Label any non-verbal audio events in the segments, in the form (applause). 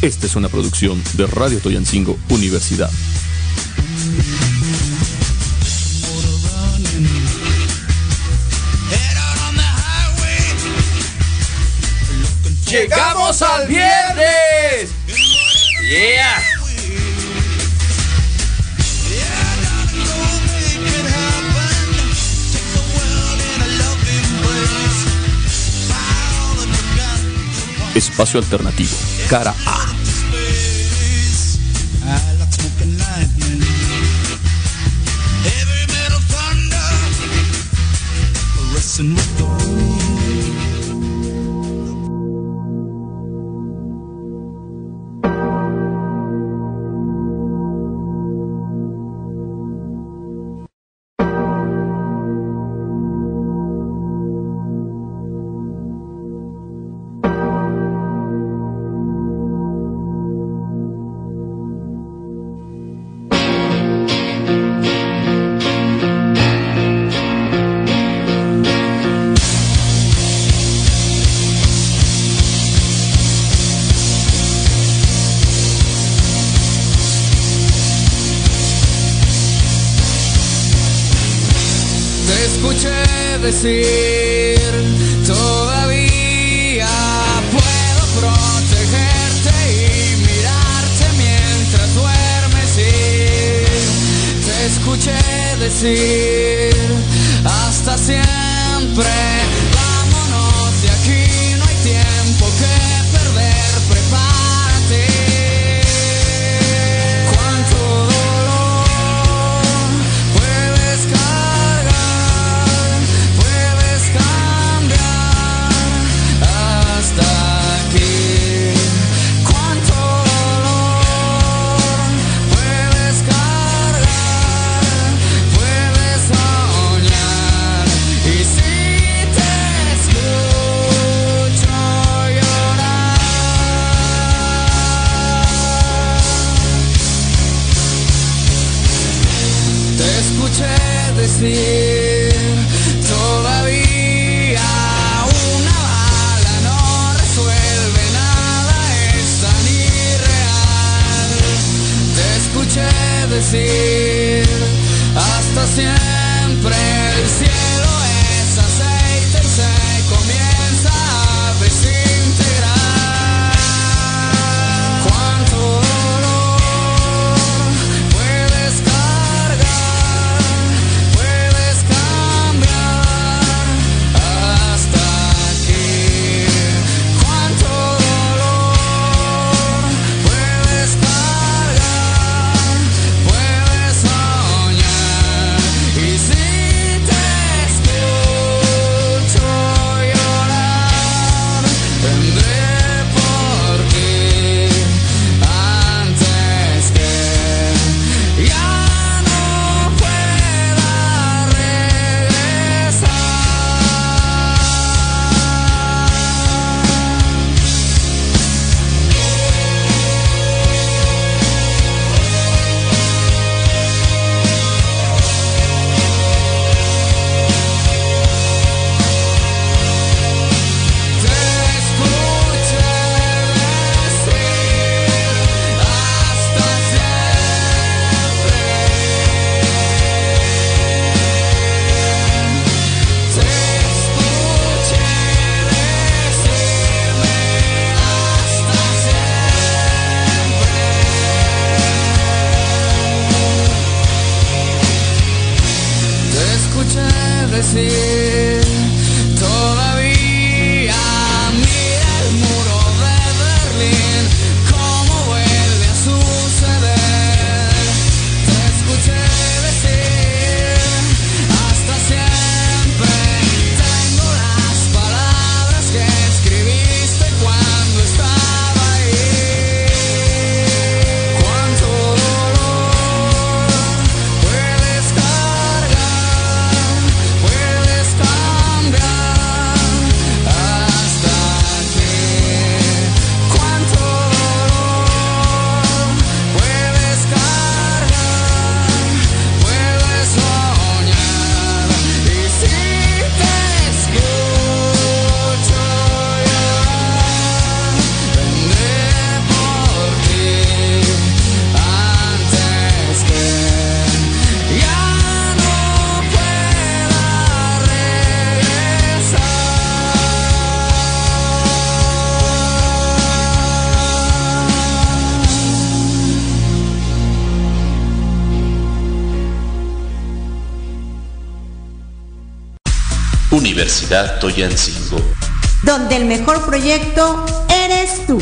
Esta es una producción de Radio Toyancingo Universidad. Llegamos al viernes. Yeah. Espacio Alternativo. Cara A. Hasta siempre el cielo es aceite. Universidad Toyancingo. Donde el mejor proyecto eres tú.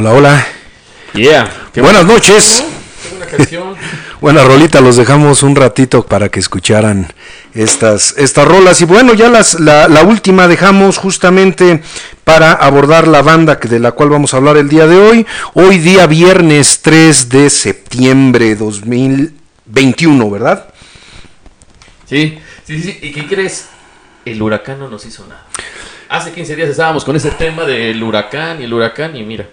Hola, hola. Yeah. Qué Buenas noches. Buena canción. (laughs) Buena rolita, los dejamos un ratito para que escucharan estas, estas rolas. Y bueno, ya las, la, la última dejamos justamente para abordar la banda que, de la cual vamos a hablar el día de hoy. Hoy día viernes 3 de septiembre 2021, ¿verdad? Sí, sí, sí. ¿Y qué crees? El huracán no nos hizo nada. Hace 15 días estábamos con ese tema del huracán y el huracán y mira,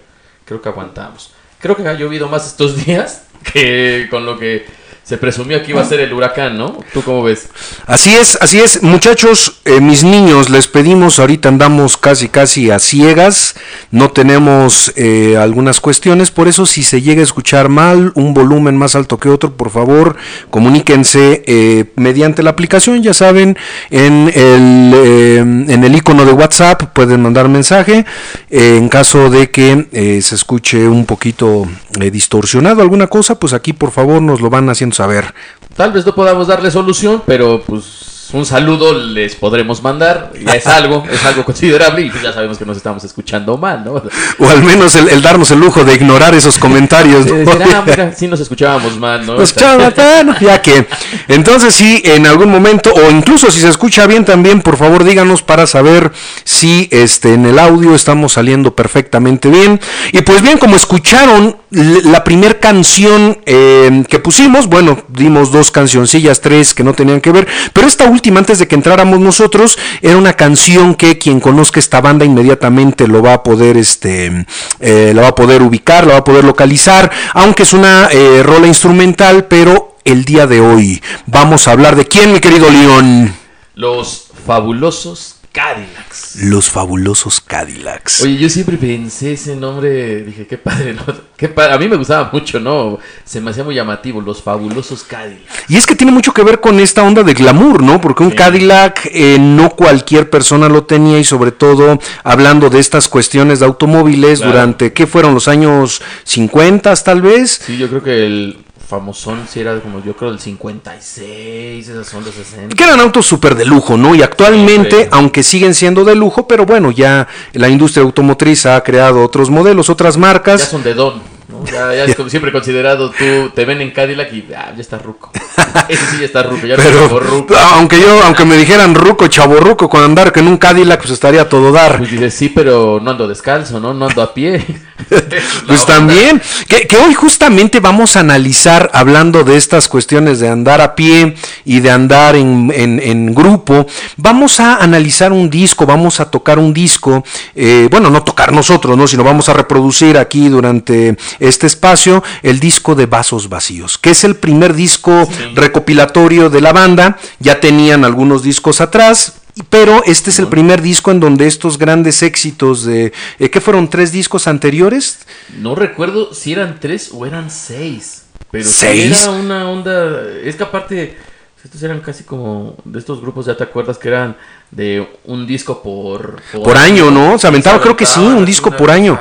creo que aguantamos. Creo que ha llovido más estos (laughs) días que con lo que se presumió que iba a ser el huracán, ¿no? ¿Tú cómo ves? Así es, así es. Muchachos, eh, mis niños, les pedimos, ahorita andamos casi, casi a ciegas, no tenemos eh, algunas cuestiones, por eso si se llega a escuchar mal, un volumen más alto que otro, por favor, comuníquense eh, mediante la aplicación, ya saben, en el, eh, en el icono de WhatsApp pueden mandar mensaje, en caso de que se escuche un poquito eh, distorsionado alguna cosa, pues aquí por favor nos lo van haciendo saber. Tal vez no podamos darle solución, pero pues un saludo les podremos mandar. Ya es algo, es algo considerable y pues ya sabemos que nos estamos escuchando mal, ¿no? O al menos el, el darnos el lujo de ignorar esos comentarios. ¿no? decir, ah, mira, sí nos escuchábamos mal, ¿no? Pues, chava, bueno, ya que. Entonces, sí, en algún momento, o incluso si se escucha bien también, por favor díganos para saber si este, en el audio estamos saliendo perfectamente bien. Y pues bien, como escucharon la primer canción eh, que pusimos, bueno, dimos dos cancioncillas, tres que no tenían que ver, pero esta última, antes de que entráramos nosotros, era una canción que quien conozca esta banda inmediatamente lo va a poder, este, eh, va a poder ubicar, la va a poder localizar, aunque es una eh, rola instrumental, pero el día de hoy vamos a hablar de quién, mi querido León. Los fabulosos Cadillacs. Los fabulosos Cadillacs. Oye, yo siempre pensé ese nombre, dije, qué padre, ¿no? (laughs) Qué padre. A mí me gustaba mucho, ¿no? Se me hacía muy llamativo, los fabulosos Cadillacs. Y es que tiene mucho que ver con esta onda de glamour, ¿no? Porque un Sí. Cadillac eh, no cualquier persona lo tenía y sobre todo hablando de estas cuestiones de automóviles Claro. durante, ¿qué fueron? Los años 50 tal vez. Sí, yo creo que el famosón sí era como, yo creo, del 56, esas son de 60. Que eran autos súper de lujo, ¿no? Y actualmente, aunque siguen siendo de lujo, pero bueno, ya la industria automotriz ha creado otros modelos, otras Ya marcas. son de don, ¿no? Ya, ya es como siempre considerado, tú te ven en Cadillac y ah, ya está ruco. (laughs) Ese sí ya está ruco, ya Pero ruco. aunque yo, aunque me dijeran ruco, chaborruco, con andar que en un Cadillac, pues estaría todo dar. Pues dices, sí, pero no ando descalzo, ¿no? No ando a pie. (laughs) Pues también, que, que hoy justamente vamos a analizar, hablando de estas cuestiones de andar a pie y de andar en, en- en grupo, vamos a analizar un disco, vamos a tocar un disco, eh, bueno, no tocar nosotros, ¿no? sino vamos a reproducir aquí durante este espacio el disco de Vasos Vacíos, que es el primer disco recopilatorio de la banda, ya tenían algunos discos atrás, pero este es el primer disco en donde estos grandes éxitos de... eh, ¿Qué fueron? ¿Tres discos anteriores? No recuerdo si eran tres o eran seis. Pero ¿Seis? era una onda. Es que aparte, estos eran casi como de estos grupos, ya te acuerdas que eran de un disco por, Por año, ¿no? Se aventaba, creo que sí, un disco por año.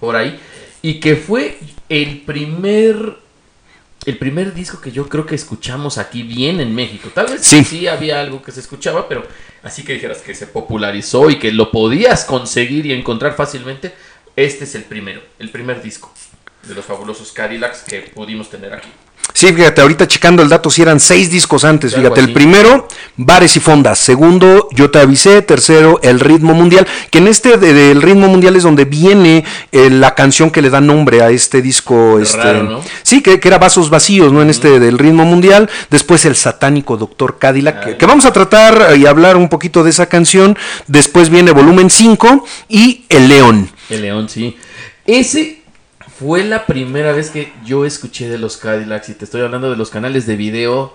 Por ahí. Y que fue el primer. El primer disco que yo creo que escuchamos aquí bien en México. Tal vez Sí. sí, había algo que se escuchaba, pero así que dijeras que se popularizó y que lo podías conseguir y encontrar fácilmente. Este es el primero, el primer disco de los fabulosos Cadillacs que pudimos tener aquí. Sí, fíjate, ahorita checando el dato, si eran seis discos antes, fíjate, el primero, Bares y Fondas, segundo, Yo te avisé, tercero, El ritmo mundial, que en este de- del ritmo mundial es donde viene eh, la canción que le da nombre a este disco, este, Raro, ¿no? sí, que, que era Vasos Vacíos, ¿no? En este del ritmo mundial, después el satánico Doctor Cadillac, que, que vamos a tratar eh, y hablar un poquito de esa canción, después viene volumen 5 y El León. El León, sí. Ese fue la primera vez que yo escuché de los Cadillacs y te estoy hablando de los canales de video,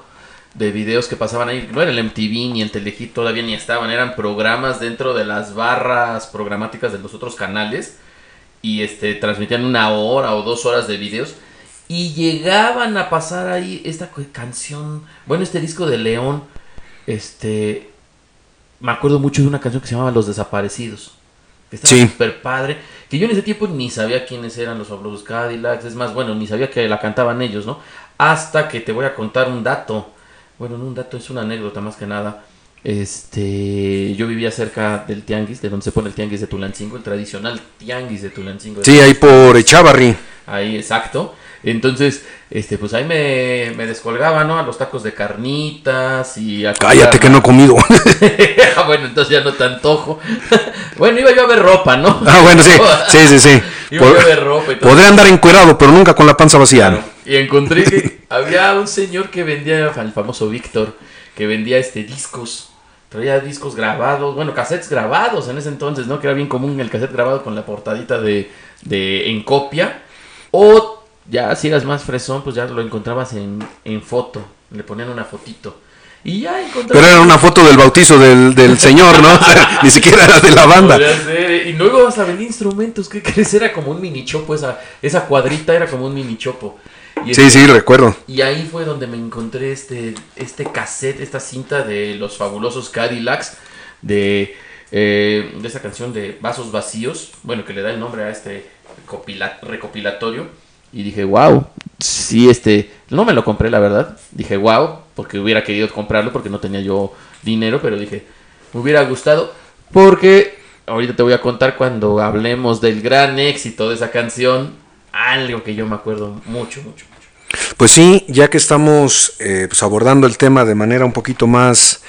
de videos que pasaban ahí. No era el MTV ni el Telehit, todavía ni estaban, eran programas dentro de las barras programáticas de los otros canales y este transmitían una hora o dos horas de videos y llegaban a pasar ahí esta canción, bueno, este disco de León, este, me acuerdo mucho de una canción que se llamaba Los Desaparecidos. Que estaba Sí. súper padre. Que yo en ese tiempo ni sabía quiénes eran los fabulosos Cadillacs. Es más, bueno, ni sabía que la cantaban ellos, ¿no? Hasta que te voy a contar un dato. Bueno, no un dato, es una anécdota más que nada. este, yo vivía cerca del tianguis, de donde se pone el tianguis de Tulancingo, el tradicional tianguis de Tulancingo. Sí, ahí por Echavarri. Ahí, exacto. Entonces, este, pues ahí me, me descolgaba, ¿no? A los tacos de carnitas y a Cállate que no he comido. (laughs) Bueno, entonces ya no te antojo. (laughs) bueno, iba yo a ver ropa, ¿no? ah, bueno, sí. (laughs) Sí, sí, sí. Iba yo a ver ropa y todo. Podré andar encuerado, pero nunca con la panza vacía. Claro. Y encontré que había un señor que vendía, el famoso Víctor, que vendía este discos. Traía discos grabados, bueno, cassettes grabados en ese entonces, ¿no? Que era bien común el cassette grabado con la portadita de, de en copia. O ya si eras más fresón, pues ya lo encontrabas en, en foto. Le ponían una fotito. Y ya. Pero era una foto del bautizo del, del señor, ¿no? O sea, ni siquiera era de la banda. Y luego vas a vender instrumentos. ¿Qué crees? Era como un mini chopo. Esa, esa cuadrita era como un mini chopo. Y Sí, sí, recuerdo. Y ahí fue donde me encontré este, este cassette, esta cinta de los fabulosos Cadillacs, de, eh, de esa canción de Vasos Vacíos, bueno, que le da el nombre a este recopila- recopilatorio. Y dije, wow, sí, este, no me lo compré, la verdad. Dije, wow, porque hubiera querido comprarlo porque no tenía yo dinero, pero dije, me hubiera gustado porque ahorita te voy a contar cuando hablemos del gran éxito de esa canción, algo que yo me acuerdo mucho, mucho, mucho. Pues sí, ya que estamos eh, pues abordando el tema de manera un poquito más,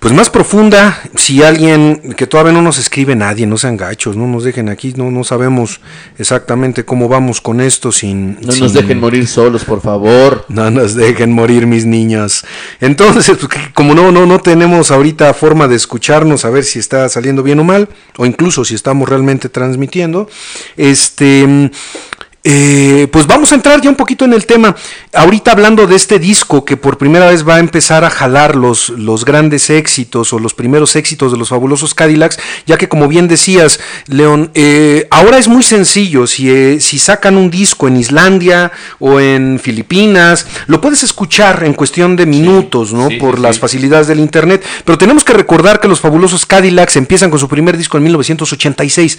pues más profunda, si alguien que todavía no nos escribe nadie, no sean gachos, no nos dejen aquí, no, no sabemos exactamente cómo vamos con esto sin... No sin- nos dejen morir solos, por favor. No nos dejen morir mis niños. Entonces, pues, como no, no, no tenemos ahorita forma de escucharnos, a ver si está saliendo bien o mal, o incluso si estamos realmente transmitiendo, este, eh, pues vamos a entrar ya un poquito en el tema. Ahorita hablando de este disco que por primera vez va a empezar a jalar los, los grandes éxitos o los primeros éxitos de los fabulosos Cadillacs, ya que como bien decías, León, eh, ahora es muy sencillo, si, eh, si sacan un disco en Islandia o en Filipinas, lo puedes escuchar en cuestión de minutos, ¿no? sí, por sí, las facilidades del Internet, pero tenemos que recordar que los fabulosos Cadillacs empiezan con su primer disco en 1986.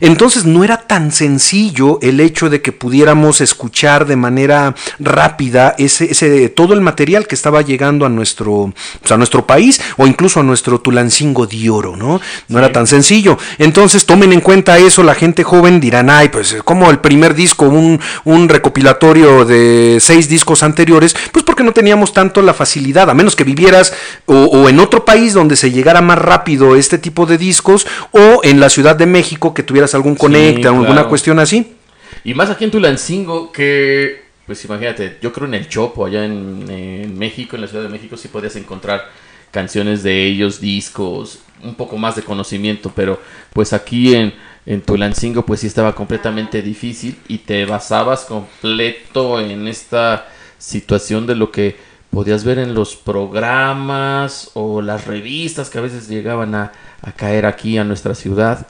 Entonces no era tan sencillo el hecho de que pudiéramos escuchar de manera rápida ese, ese todo el material que estaba llegando a nuestro, pues, a nuestro país o incluso a nuestro Tulancingo de Oro, ¿no? No era tan sencillo. Entonces tomen en cuenta eso, la gente joven dirán, ay, pues como el primer disco, un, un recopilatorio de seis discos anteriores, pues porque no teníamos tanto la facilidad, a menos que vivieras o, o en otro país donde se llegara más rápido este tipo de discos o en la Ciudad de México que tuvieras algún conecte, alguna claro. cuestión así. Y más aquí en Tulancingo, que, pues imagínate, yo creo en el Chopo, allá en, México, en la Ciudad de México, sí podías encontrar canciones de ellos, discos, un poco más de conocimiento, pero pues aquí en, en Tulancingo, pues sí estaba completamente difícil y te basabas completo en esta situación de lo que podías ver en los programas o las revistas que a veces llegaban a, a caer aquí a nuestra ciudad.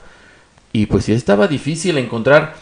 Y pues sí estaba difícil encontrar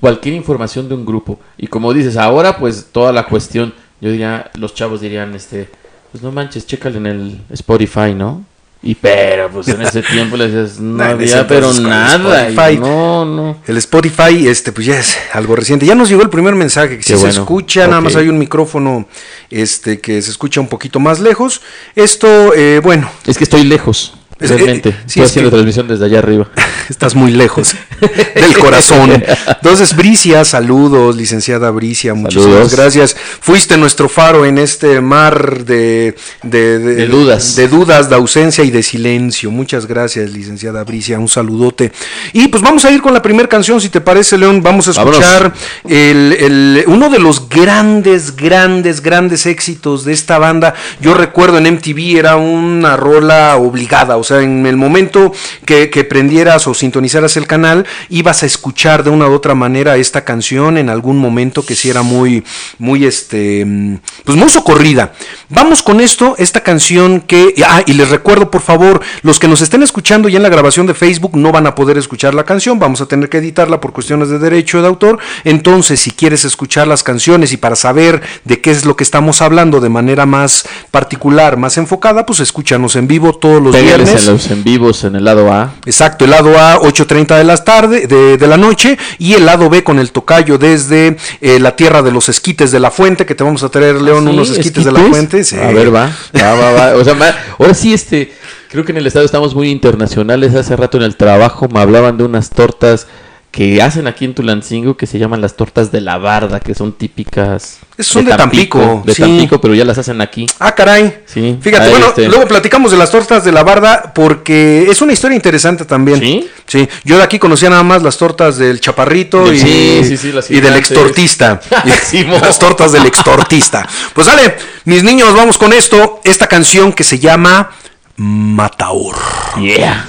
cualquier información de un grupo. Y como dices, ahora pues toda la cuestión, yo diría, los chavos dirían, este, pues no manches, chécale en el Spotify, ¿no? Y pero pues en ese (laughs) tiempo les decías, no Nah, había pero nada. Spotify. no, no. El Spotify, este, pues ya es algo reciente. Ya nos llegó el primer mensaje que si se escucha, nada más hay un micrófono, este, que se escucha un poquito más lejos. Esto, eh, bueno, Es que estoy lejos, realmente. eh, sí, Estoy es haciendo que- transmisión desde allá arriba. (laughs) estás muy lejos (laughs) del corazón. Entonces, Bricia, saludos, licenciada Bricia, muchísimas Saludos. gracias. Fuiste nuestro faro en este mar de, de, De dudas. de dudas, de ausencia y de silencio. Muchas gracias, licenciada Bricia, un saludote. Y pues vamos a ir con la primera canción, si te parece, León. Vamos a escuchar el, el- uno de los grandes, grandes, grandes éxitos de esta banda. Yo recuerdo en MTV era una rola obligada, o sea, en el momento que, que prendieras o sintonizaras el canal, ibas a escuchar de una u otra manera esta canción en algún momento que sí era muy, muy, este, mm, pues muy socorrida. Vamos con esto, esta canción que, ah, y les recuerdo por favor, los que nos estén escuchando ya en la grabación de Facebook no van a poder escuchar la canción, vamos a tener que editarla por cuestiones de derecho de autor. Entonces, si quieres escuchar las canciones y para saber de qué es lo que estamos hablando de manera más particular, más enfocada, pues escúchanos en vivo todos los Pégueles viernes. En los en vivos en el lado A. Exacto, el lado A 8.30 de las tarde, de, de la noche y el lado B con el tocayo desde eh, la tierra de los esquites de la fuente, que te vamos a traer, León, ¿Sí? unos esquites, de la fuente. sí. A ver, va. (laughs) Va, va, va. O sea, ma- ahora sí, este. Creo que en el estado estamos muy internacionales. Hace rato en el trabajo me hablaban de unas tortas que hacen aquí en Tulancingo que se llaman las tortas de la barda, que son típicas. Son de Tampico, De sí. Tampico, pero ya las hacen aquí. Ah, caray. Sí. Fíjate, Ahí, bueno, este- luego platicamos de las tortas de la barda porque es una historia interesante también. ¿Sí? Sí, yo de aquí conocía nada más las tortas del chaparrito y, Sí, sí, sí, las y del extortista. (laughs) Y Sí, mo. las tortas del extortista. Pues dale, mis niños, vamos con esto. Esta canción que se llama Mataor. Yeah.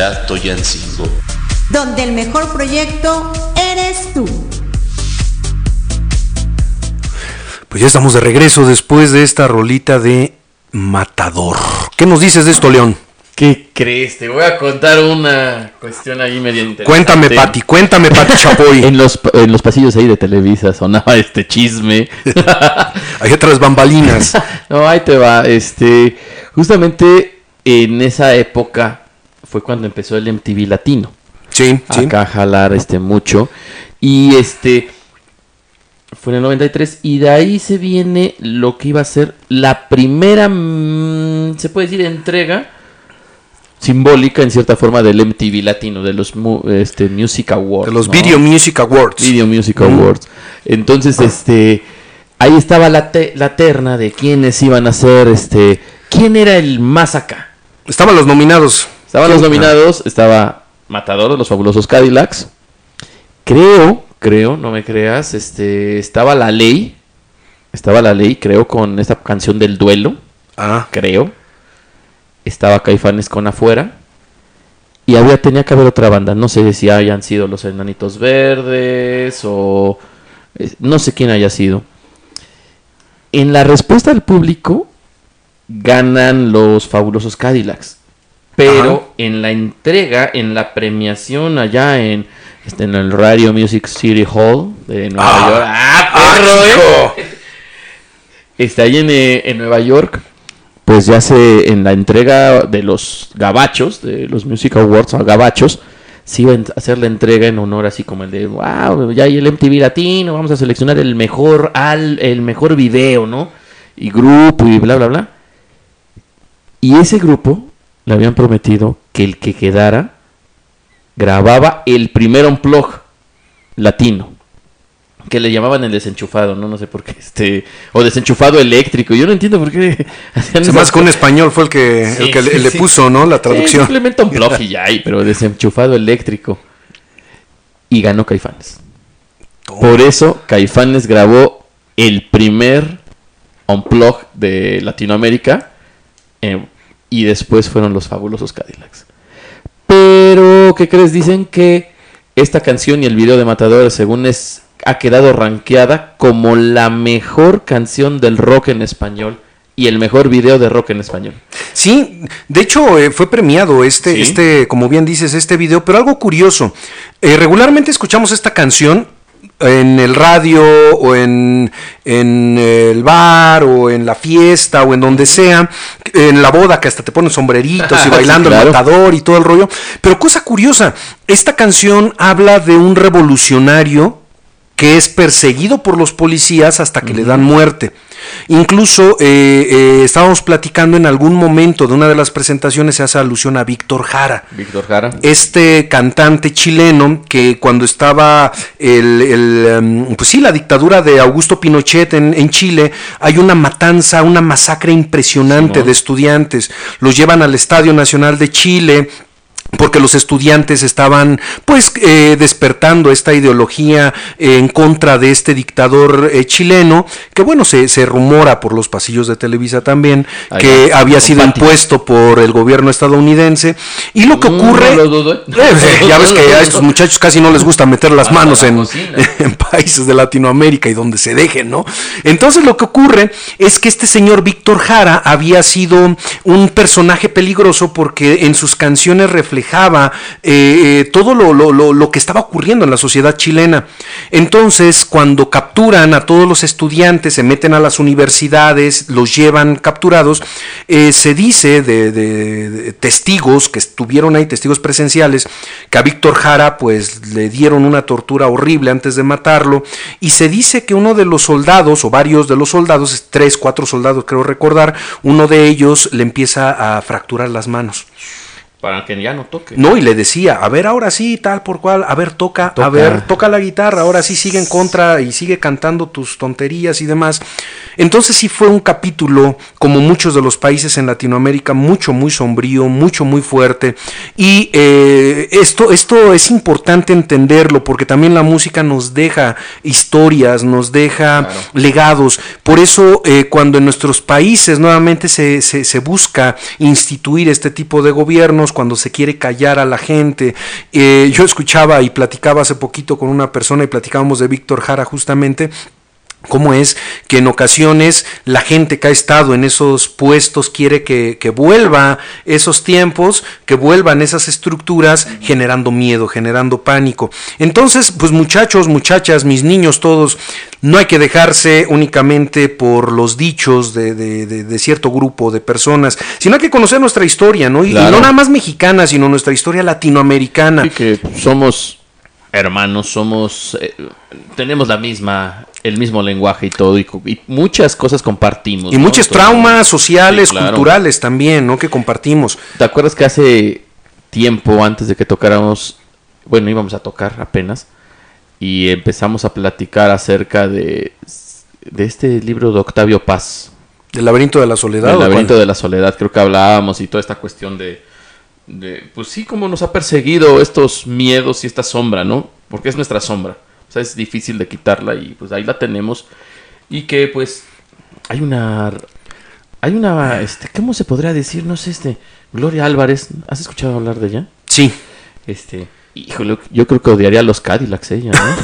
Universidad Toyancingo. donde el mejor proyecto eres tú. Pues ya estamos de regreso después de esta rolita de Matador. ¿Qué nos dices de esto, León? ¿Qué crees? Te voy a contar una cuestión ahí medio interesante. Cuéntame, Pati, cuéntame, Pati Chapoy. (laughs) En los, en los pasillos ahí de Televisa sonaba este chisme. (laughs) Hay otras bambalinas. (laughs) no, ahí te va. Este, justamente en esa época fue cuando empezó el MTV Latino. Sí, sí. Acá jalar este mucho. Y este fue en el 93 y de ahí se viene lo que iba a ser la primera, mm, se puede decir, entrega simbólica en cierta forma del MTV Latino, de los mu- este, Music Awards. De los ¿no? Video Music Awards. Video Music Mm. Awards. Entonces, este, ahí estaba la, te- la terna de quiénes iban a ser, este, quién era el más acá. Estaban los nominados. Estaban los nominados, estaba Matador de los fabulosos Cadillacs. Creo, creo, no me creas, este, estaba La Ley. Estaba La Ley, creo, con esta canción del duelo, Ah, creo. Estaba Caifanes con Afuera. Y había, tenía que haber otra banda. No sé si hayan sido los Enanitos Verdes o... eh, No sé quién haya sido. En la respuesta del público ganan los fabulosos Cadillacs. Pero Ajá. en la entrega, en la premiación allá en, este, en el Radio Music City Hall de Nueva Ah. York. ¡Ah, ¡Ah, perro, eh! (laughs) Está ahí en, eh, en Nueva York. Pues ya se en la entrega de los gabachos, de los Music Awards a gabachos, se iba a hacer la entrega en honor así como el de, wow, ya hay el MTV Latino, vamos a seleccionar el mejor al el mejor video, ¿no? Y grupo y bla bla bla. Y ese grupo le habían prometido que el que quedara grababa el primer unplug latino. Que le llamaban el desenchufado, ¿no? No sé por qué. Este, o desenchufado eléctrico. Yo no entiendo por qué (laughs) hacían se esas más que un español fue el que, Sí, el que le, sí, le sí. puso, ¿no? La traducción. simplemente un y ya hay, pero desenchufado eléctrico. Y ganó Caifanes. Por eso Caifanes grabó el primer unplug de Latinoamérica eh, y después fueron los fabulosos Cadillacs. Pero, ¿qué crees? Dicen que esta canción y el video de Matador, según es, ha quedado rankeada como la mejor canción del rock en español y el mejor video de rock en español. Sí, de hecho eh, fue premiado este, Sí. este, como bien dices, este video, pero algo curioso. eh, regularmente escuchamos esta canción en el radio o en, en el bar o en la fiesta o en donde sea, en la boda que hasta te ponen sombreritos y Sí, (laughs) bailando claro. el matador y todo el rollo. Pero cosa curiosa, esta canción habla de un revolucionario que es perseguido por los policías hasta que le dan muerte. Incluso eh, eh, estábamos platicando en algún momento de una de las presentaciones, se hace alusión a Víctor Jara. Víctor Jara. Este cantante chileno que cuando estaba el, el, em, pues sí, la dictadura de Augusto Pinochet en, en Chile, hay una matanza, una masacre impresionante de estudiantes. Los llevan al Estadio Nacional de Chile porque los estudiantes estaban pues eh, despertando esta ideología eh, en contra de este dictador eh, chileno, que bueno, se, se rumora por los pasillos de Televisa también, que había sido Patti. impuesto por el gobierno estadounidense. Y lo que Mm, ocurre... no (laughs) ¿eh? Ya ves que a (laughs) estos muchachos casi no les gusta meter las manos la (laughs) en, países de Latinoamérica y donde se dejen, ¿no? Entonces lo que ocurre es que este señor Víctor Jara había sido un personaje peligroso porque en sus canciones reflejaba eh, eh, todo lo, lo- lo- que estaba ocurriendo en la sociedad chilena. Entonces, cuando capturan a todos los estudiantes, se meten a las universidades, los llevan capturados, eh, se dice de, de- de testigos que estuvieron ahí, testigos presenciales, que a Víctor Jara pues le dieron una tortura horrible antes de matarlo, y se dice que uno de los soldados, o varios de los soldados, tres, cuatro soldados creo recordar, uno de ellos le empieza a fracturar las manos. Para que ya no toque. No, y le decía, a ver, ahora sí, tal por cual, a ver, toca, a ver, toca la guitarra, ahora sí sigue en contra y sigue cantando tus tonterías y demás. Entonces sí fue un capítulo, como muchos de los países en Latinoamérica, mucho, muy sombrío, mucho, muy fuerte. Y eh, esto, esto es importante entenderlo, porque también la música nos deja historias, nos deja Claro. legados. Por eso, eh, cuando en nuestros países nuevamente se, se- se busca instituir este tipo de gobiernos, cuando se quiere callar a la gente. Eh, yo escuchaba y platicaba hace poquito con una persona y platicábamos de Víctor Jara justamente cómo es que en ocasiones la gente que ha estado en esos puestos quiere que, que, vuelva esos tiempos, que vuelvan esas estructuras generando miedo, generando pánico. Entonces, pues muchachos, muchachas, mis niños todos, no hay que dejarse únicamente por los dichos de, de, de, de cierto grupo de personas, sino hay que conocer nuestra historia, ¿no? Y, Claro. y no nada más mexicana, sino nuestra historia latinoamericana. Sí, que somos hermanos, somos. eh, tenemos la misma. El mismo lenguaje y todo, y, muchas cosas compartimos. Y ¿no? muchos traumas sociales, Sí, claro. culturales también, ¿no? Que compartimos. ¿Te acuerdas que hace tiempo antes de que tocáramos, bueno, íbamos a tocar apenas, y empezamos a platicar acerca de, de este libro de Octavio Paz, ¿Del laberinto de la soledad? El ¿o laberinto de la soledad, creo que hablábamos y toda esta cuestión de, de, pues sí, cómo nos ha perseguido estos miedos y esta sombra, ¿no? Porque es nuestra sombra. O sea, es difícil de quitarla y pues ahí la tenemos. Y que pues hay una, hay una, este, ¿cómo se podría decir? No sé, este, Gloria Álvarez, ¿has escuchado hablar de ella? Sí. Este, híjole, yo creo que odiaría a los Cadillacs ella, ¿no?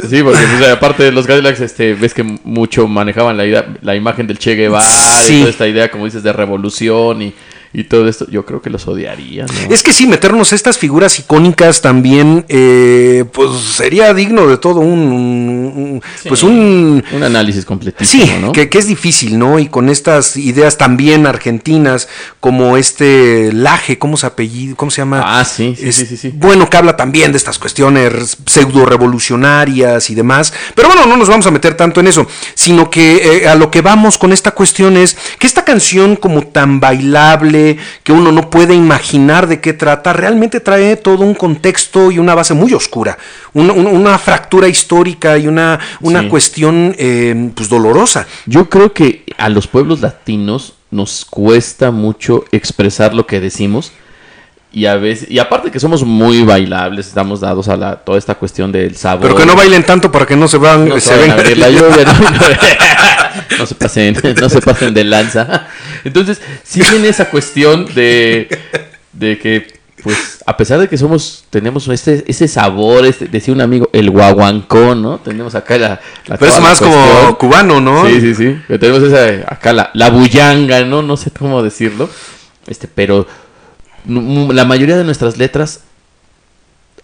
(laughs) sí, porque pues, aparte de los Cadillacs, este, ves que mucho manejaban la, idea- la imagen del Che Guevara Sí. y toda esta idea, como dices, de revolución y, y todo esto. Yo creo que los odiaría, ¿no? Es que sí, meternos estas figuras icónicas también, eh, pues sería digno de todo un, un- un- pues Sí, un, un análisis completísimo, Sí, ¿no? que, que es difícil, ¿no? Y con estas ideas también argentinas, como este Laje, ¿cómo se apellido? ¿Cómo se llama? Ah, sí, sí, Es- sí, sí, sí. Bueno, que habla también de estas cuestiones pseudo revolucionarias y demás. Pero bueno, no nos vamos a meter tanto en eso, sino que eh, a lo que vamos con esta cuestión es que esta canción como tan bailable, que uno no puede imaginar de qué trata, realmente trae todo un contexto y una base muy oscura, una, fractura histórica y una, una Sí. cuestión eh, pues dolorosa. Yo creo que a los pueblos latinos nos cuesta mucho expresar lo que decimos. Y a veces, y aparte que somos muy bailables, estamos dados a la, toda esta cuestión del sabor. Pero que no bailen tanto para que no se van, no se se a la lluvia, ¿no? (laughs) (laughs) No se pasen, no se pasen de lanza. Entonces, sí viene esa cuestión de, de que, pues, a pesar de que somos, tenemos este, ese sabor, este, decía un amigo, el guaguancó, ¿no? Tenemos acá la, la Pero es más como cubano, ¿no? Sí, sí, sí. Que tenemos esa, acá la, la bullanga, ¿no? No sé cómo decirlo. Este, pero la mayoría de nuestras letras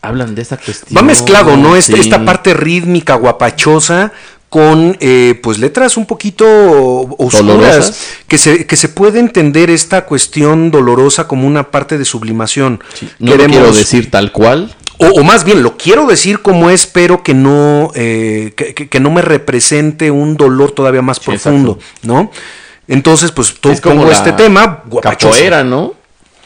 hablan de esa cuestión. Va mezclado, ¿no? Sí. Esta parte rítmica, guapachosa, con eh, pues letras un poquito oscuras, Dolorosas. que se, que se puede entender esta cuestión dolorosa como una parte de sublimación. Sí, No lo quiero decir tal cual. O, o más bien, lo quiero decir como es, pero que no, eh, que, que- no me represente un dolor todavía más Sí, profundo, ¿no? Entonces, pues Es como pongo este tema, guapachoso. Capoeira, ¿no?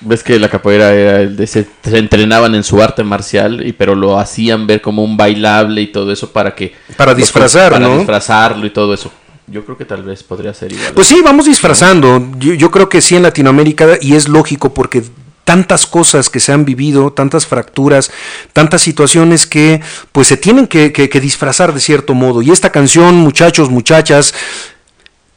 Ves que la capoeira era el de se, se entrenaban en su arte marcial, y pero lo hacían ver como un bailable y todo eso para que Para disfrazar, para ¿no? disfrazarlo y todo eso. Yo creo que tal vez podría ser igual. Pues sí, vamos disfrazando. Yo, yo creo que sí en Latinoamérica y es lógico porque tantas cosas que se han vivido, tantas fracturas, tantas situaciones que pues se tienen que, que- que disfrazar de cierto modo. Y esta canción, muchachos, muchachas,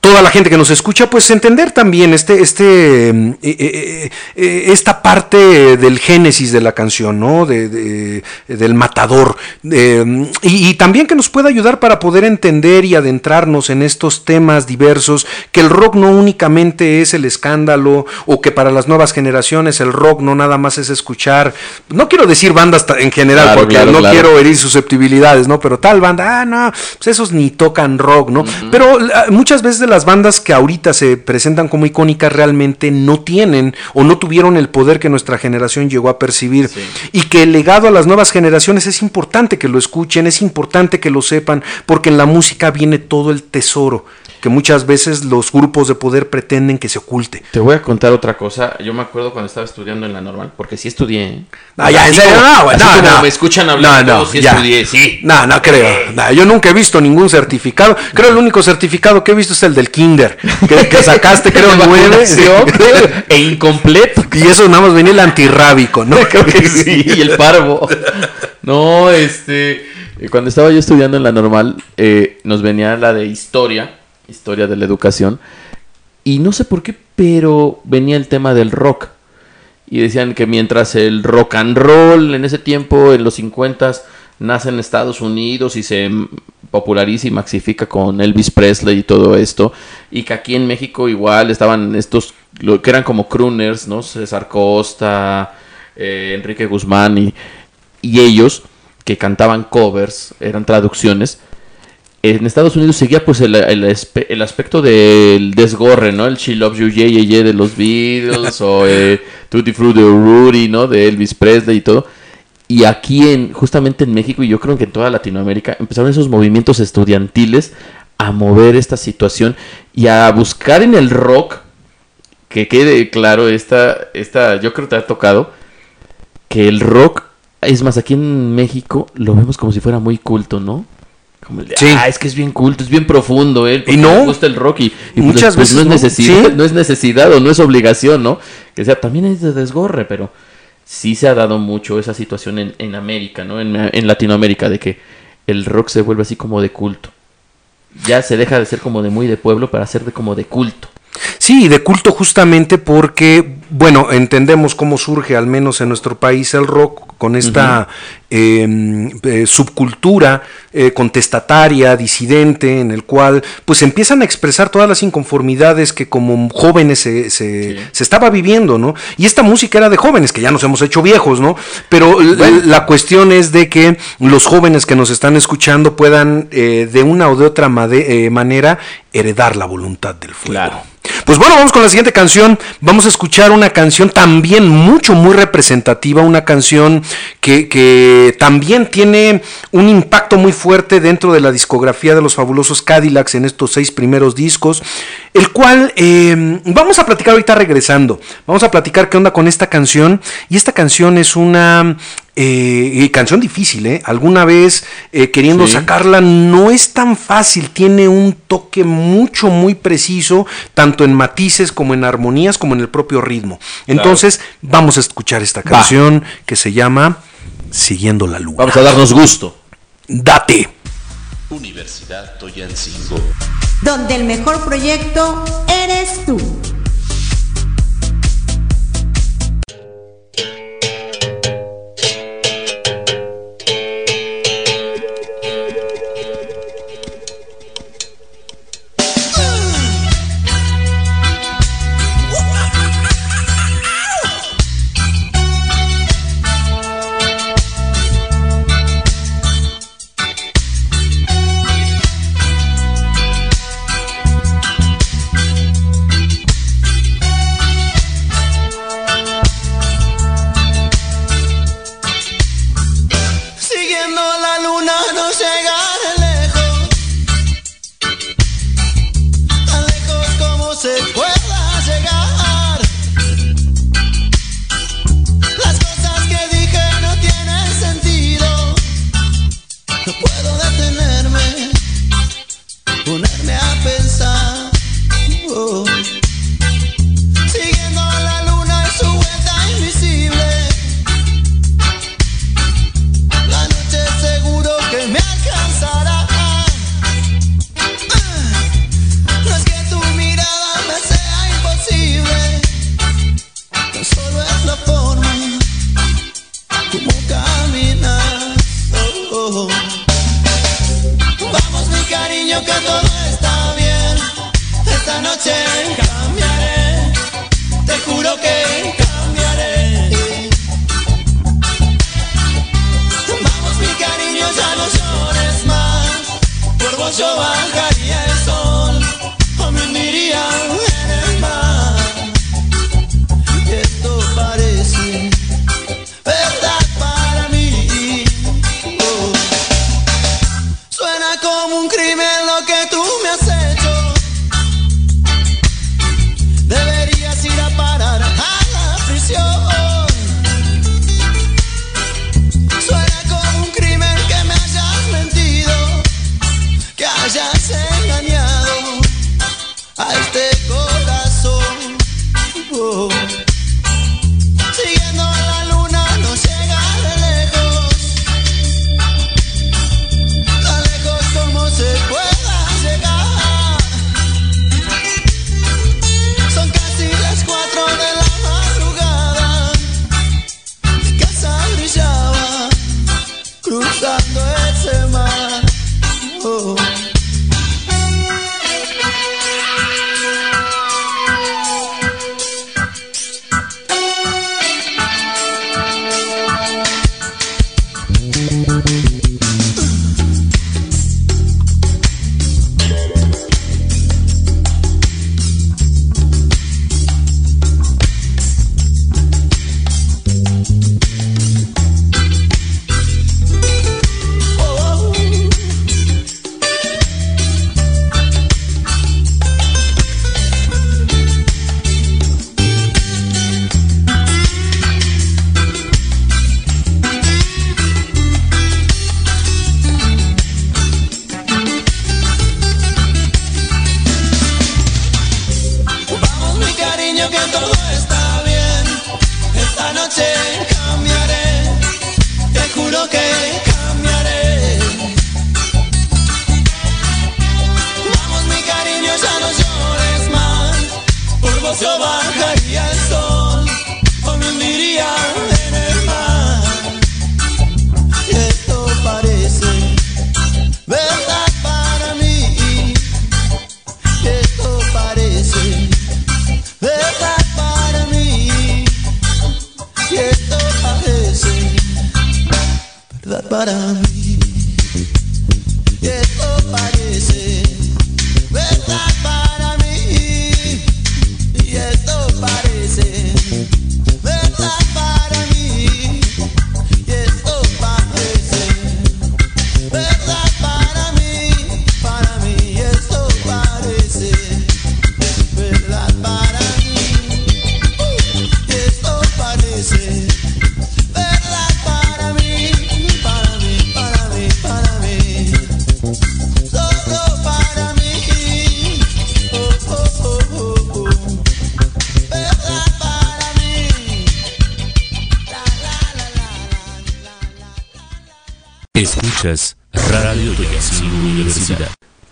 toda la gente que nos escucha, pues entender también este, este, mm, eh, eh, eh, esta parte del génesis de la canción, ¿no? De, de- del matador. Eh, y, y también que nos pueda ayudar para poder entender y adentrarnos en estos temas diversos, que el rock no únicamente es el escándalo, o que para las nuevas generaciones el rock no nada más es escuchar, no quiero decir bandas en general, Claro, porque claro, no claro. quiero herir susceptibilidades, ¿no? Pero tal banda, ah, no, pues esos ni tocan rock, ¿no? Pero la- muchas veces de las bandas que ahorita se presentan como icónicas realmente no tienen o no tuvieron el poder que nuestra generación llegó a percibir. Sí. Y que el legado a las nuevas generaciones es importante que lo escuchen, es importante que lo sepan, porque en la música viene todo el tesoro que muchas veces los grupos de poder pretenden que se oculte. Te voy a contar otra cosa. Yo me acuerdo cuando estaba estudiando en la normal, porque sí estudié. ¿eh? Ah, ya, en serio, no, güey, no, no. me escuchan hablar, No, no, sí ya. estudié, sí. No, no creo. No, yo nunca he visto ningún certificado. Creo el único certificado que he visto es el del Kinder, que, que sacaste (laughs) creo nueve. vacunación, (laughs) e incompleto. Y eso nada más venía el antirrábico, ¿no? (laughs) Creo que sí, y el parvo. No, este. eh, Cuando estaba yo estudiando en la normal, eh, nos venía la de historia, historia de la educación. Y no sé por qué, pero venía el tema del rock. y decían que mientras el rock and roll en ese tiempo, en los 50 nace en Estados Unidos y se populariza y maxifica con Elvis Presley y todo esto, y que aquí en México igual estaban estos, que eran como crooners, ¿no? César Costa, eh, Enrique Guzmán y, y ellos que cantaban covers, eran traducciones. En Estados Unidos seguía pues el, el aspecto del desgorre, ¿no? El She Loves You, Yeah, Yeah, Yeah de los Beatles o eh, Tutti Frutti de Rudy, ¿no? De Elvis Presley y todo. Y aquí, en, justamente en México y yo creo que en toda Latinoamérica, empezaron esos movimientos estudiantiles a mover esta situación y a buscar en el rock, que quede claro, esta, esta, yo creo que te ha tocado, que el rock, es más, aquí en México lo vemos como si fuera muy culto, ¿no? Como el de, Sí. ah, es que es bien culto, es bien profundo, ¿eh? Y no. Me gusta el rock y, y pues, Muchas pues, no, es veces no. necesidad, Sí. no es necesidad o no es obligación, ¿no? Que sea, también es de desgorre, pero sí se ha dado mucho esa situación en, en América, ¿no? En, en Latinoamérica, de que el rock se vuelve así como de culto. Ya se deja de ser como de muy de pueblo para ser de como de culto. Sí, de culto justamente porque, bueno, entendemos cómo surge, al menos en nuestro país, el rock con esta eh, eh, subcultura eh, contestataria, disidente, en el cual pues empiezan a expresar todas las inconformidades que como jóvenes se, se, Sí. se estaba viviendo, ¿no? Y esta música era de jóvenes, que ya nos hemos hecho viejos, ¿no? Pero l- la cuestión es de que los jóvenes que nos están escuchando puedan eh, de una o de otra eh, manera heredar la voluntad del fuego. Claro. Pues bueno, vamos con la siguiente canción. Vamos a escuchar una canción también mucho, muy representativa, una canción que, también tiene un impacto muy fuerte dentro de la discografía de los fabulosos Cadillacs en estos seis primeros discos, el cual eh, vamos a platicar ahorita regresando. Vamos a platicar qué onda con esta canción. Y esta canción es una eh, canción difícil, ¿eh? Alguna vez eh, queriendo Sí. sacarla no es tan fácil, tiene un toque mucho, muy preciso, tanto en matices como en armonías, como en el propio ritmo. Entonces, vamos a escuchar esta canción que se llama Siguiendo la Luna. Vamos a darnos gusto. Date. Universidad Toyancingo. donde el mejor proyecto eres tú.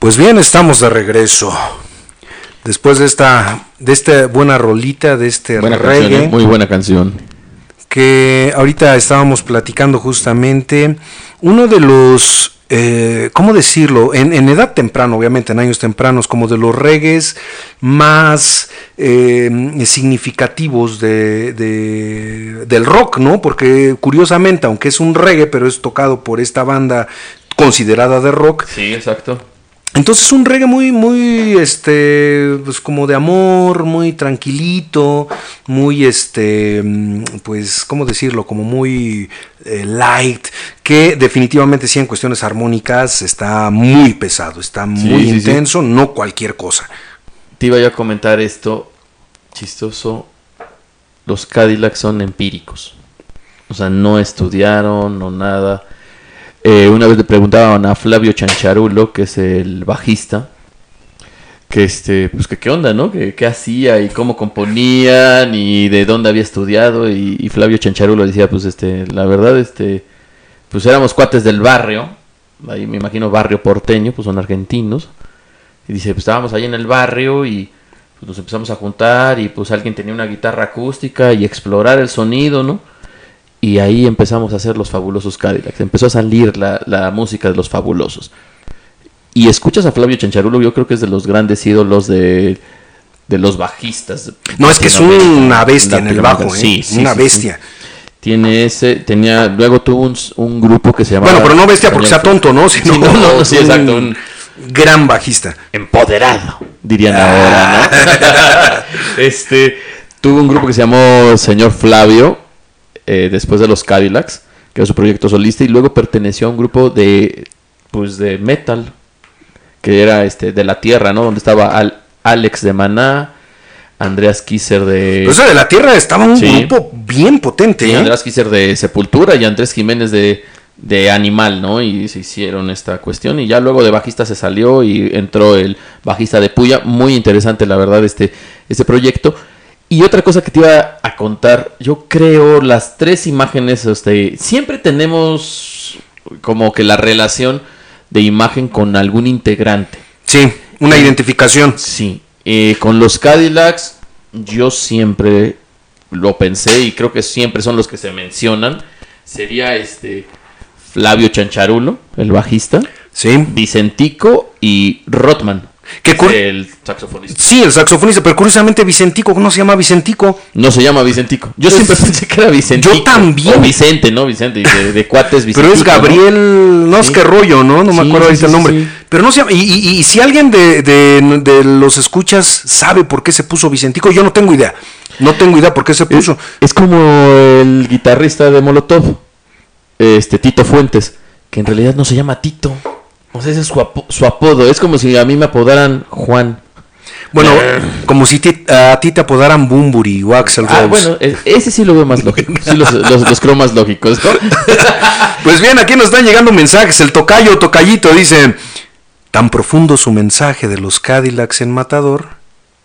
Pues bien, estamos de regreso. Después de esta, de esta buena rolita, de este Buena reggae, canción, ¿eh? muy buena canción. que ahorita estábamos platicando justamente, uno de los, eh, ¿cómo decirlo? En, en edad temprana, obviamente, en años tempranos, como de los reggaes más eh, significativos de, de- del rock, ¿no? Porque curiosamente, aunque es un reggae, pero es tocado por esta banda considerada de rock, Sí, exacto. Entonces un reggae muy, muy, este, pues como de amor, muy tranquilito, muy, este, mm, pues, ¿cómo decirlo? Como muy eh, light, que definitivamente sí en cuestiones armónicas está muy pesado, está muy sí, sí. intenso, no cualquier cosa. Te iba yo a comentar esto chistoso. Los Cadillacs son empíricos. O sea, no estudiaron o nada. Eh, una vez le preguntaban a Flavio Chancharulo, que es el bajista, que este, pues que qué onda, ¿no? Que hacía y cómo componían y de dónde había estudiado. Y, y Flavio Chancharulo decía, pues este, la verdad, este, pues éramos cuates del barrio. Ahí me imagino barrio porteño, pues son argentinos. Y dice, pues estábamos ahí en el barrio y pues, nos empezamos a juntar y pues alguien tenía una guitarra acústica y explorar el sonido, ¿no? Y ahí empezamos a hacer los fabulosos Cadillacs. Empezó a salir la, la música de los fabulosos. Y escuchas a Flavio Chancharulo, yo creo que es de los grandes ídolos de, de los bajistas. No, es que es una bestia en el bajo, ¿eh? Sí, sí, una sí, bestia. Tiene ese, tenía, luego tuvo un, un grupo que se llamaba... Bueno, pero no bestia porque sea tonto, ¿no? Sino Sí, no, no, no, sí, un exacto, un- gran bajista. empoderado, dirían ahora, ¿no? (laughs) este, tuvo un grupo que se llamó Señor Flavio, eh, después de los Cadillacs, que era su proyecto solista, y luego perteneció a un grupo de, pues, de metal, que era este, de la tierra, ¿no? Donde estaba Al- Alex de Maná, Andreas Kisser de... Eso de la Tierra estaba un Sí. grupo bien potente, ¿eh? Andrés Kisser de Sepultura y Andrés Jiménez de, de Animal, ¿no? Y se hicieron esta cuestión. Y ya luego de bajista se salió y entró el bajista de Puya. Muy interesante, la verdad, este, este proyecto. Y otra cosa que te iba a contar, yo creo las tres imágenes, este, siempre tenemos como que la relación de imagen con algún integrante. Sí, una identificación. Sí, eh, con los Cadillacs yo siempre lo pensé y creo que siempre son los que se mencionan. Sería este Flavio Chancharulo, el bajista, Sí. Vicentico y Rotman, Que el saxofonista. Sí, el saxofonista, pero curiosamente Vicentico, ¿cómo se llama Vicentico? No se llama Vicentico. Yo Es- siempre pensé que era Vicentico. Yo también. O Vicente, ¿no? Vicente, de, de cuates Vicentico. (laughs) Pero es Gabriel, no, Sí. sé qué rollo, ¿no? No me Sí, acuerdo sí, ahorita el nombre. Pero no se llama, y, y- y si alguien de, de- de los escuchas sabe por qué se puso Vicentico, yo no tengo idea. No tengo idea por qué se Es, puso. es como el guitarrista de Molotov, este Tito Fuentes, que en realidad no se llama Tito. O sea, ese es su, apo- su apodo. Es como si a mí me apodaran Juan. Bueno, como si a ti te apodaran Bumburi o Axel Rose. Ah, bueno, e- ese sí lo veo más lógico. Sí, los, los, los creo más lógicos. ¿no? (laughs) Pues bien, aquí nos están llegando mensajes. El tocayo, tocayito, dice: Tan profundo su mensaje de los Cadillacs en Matador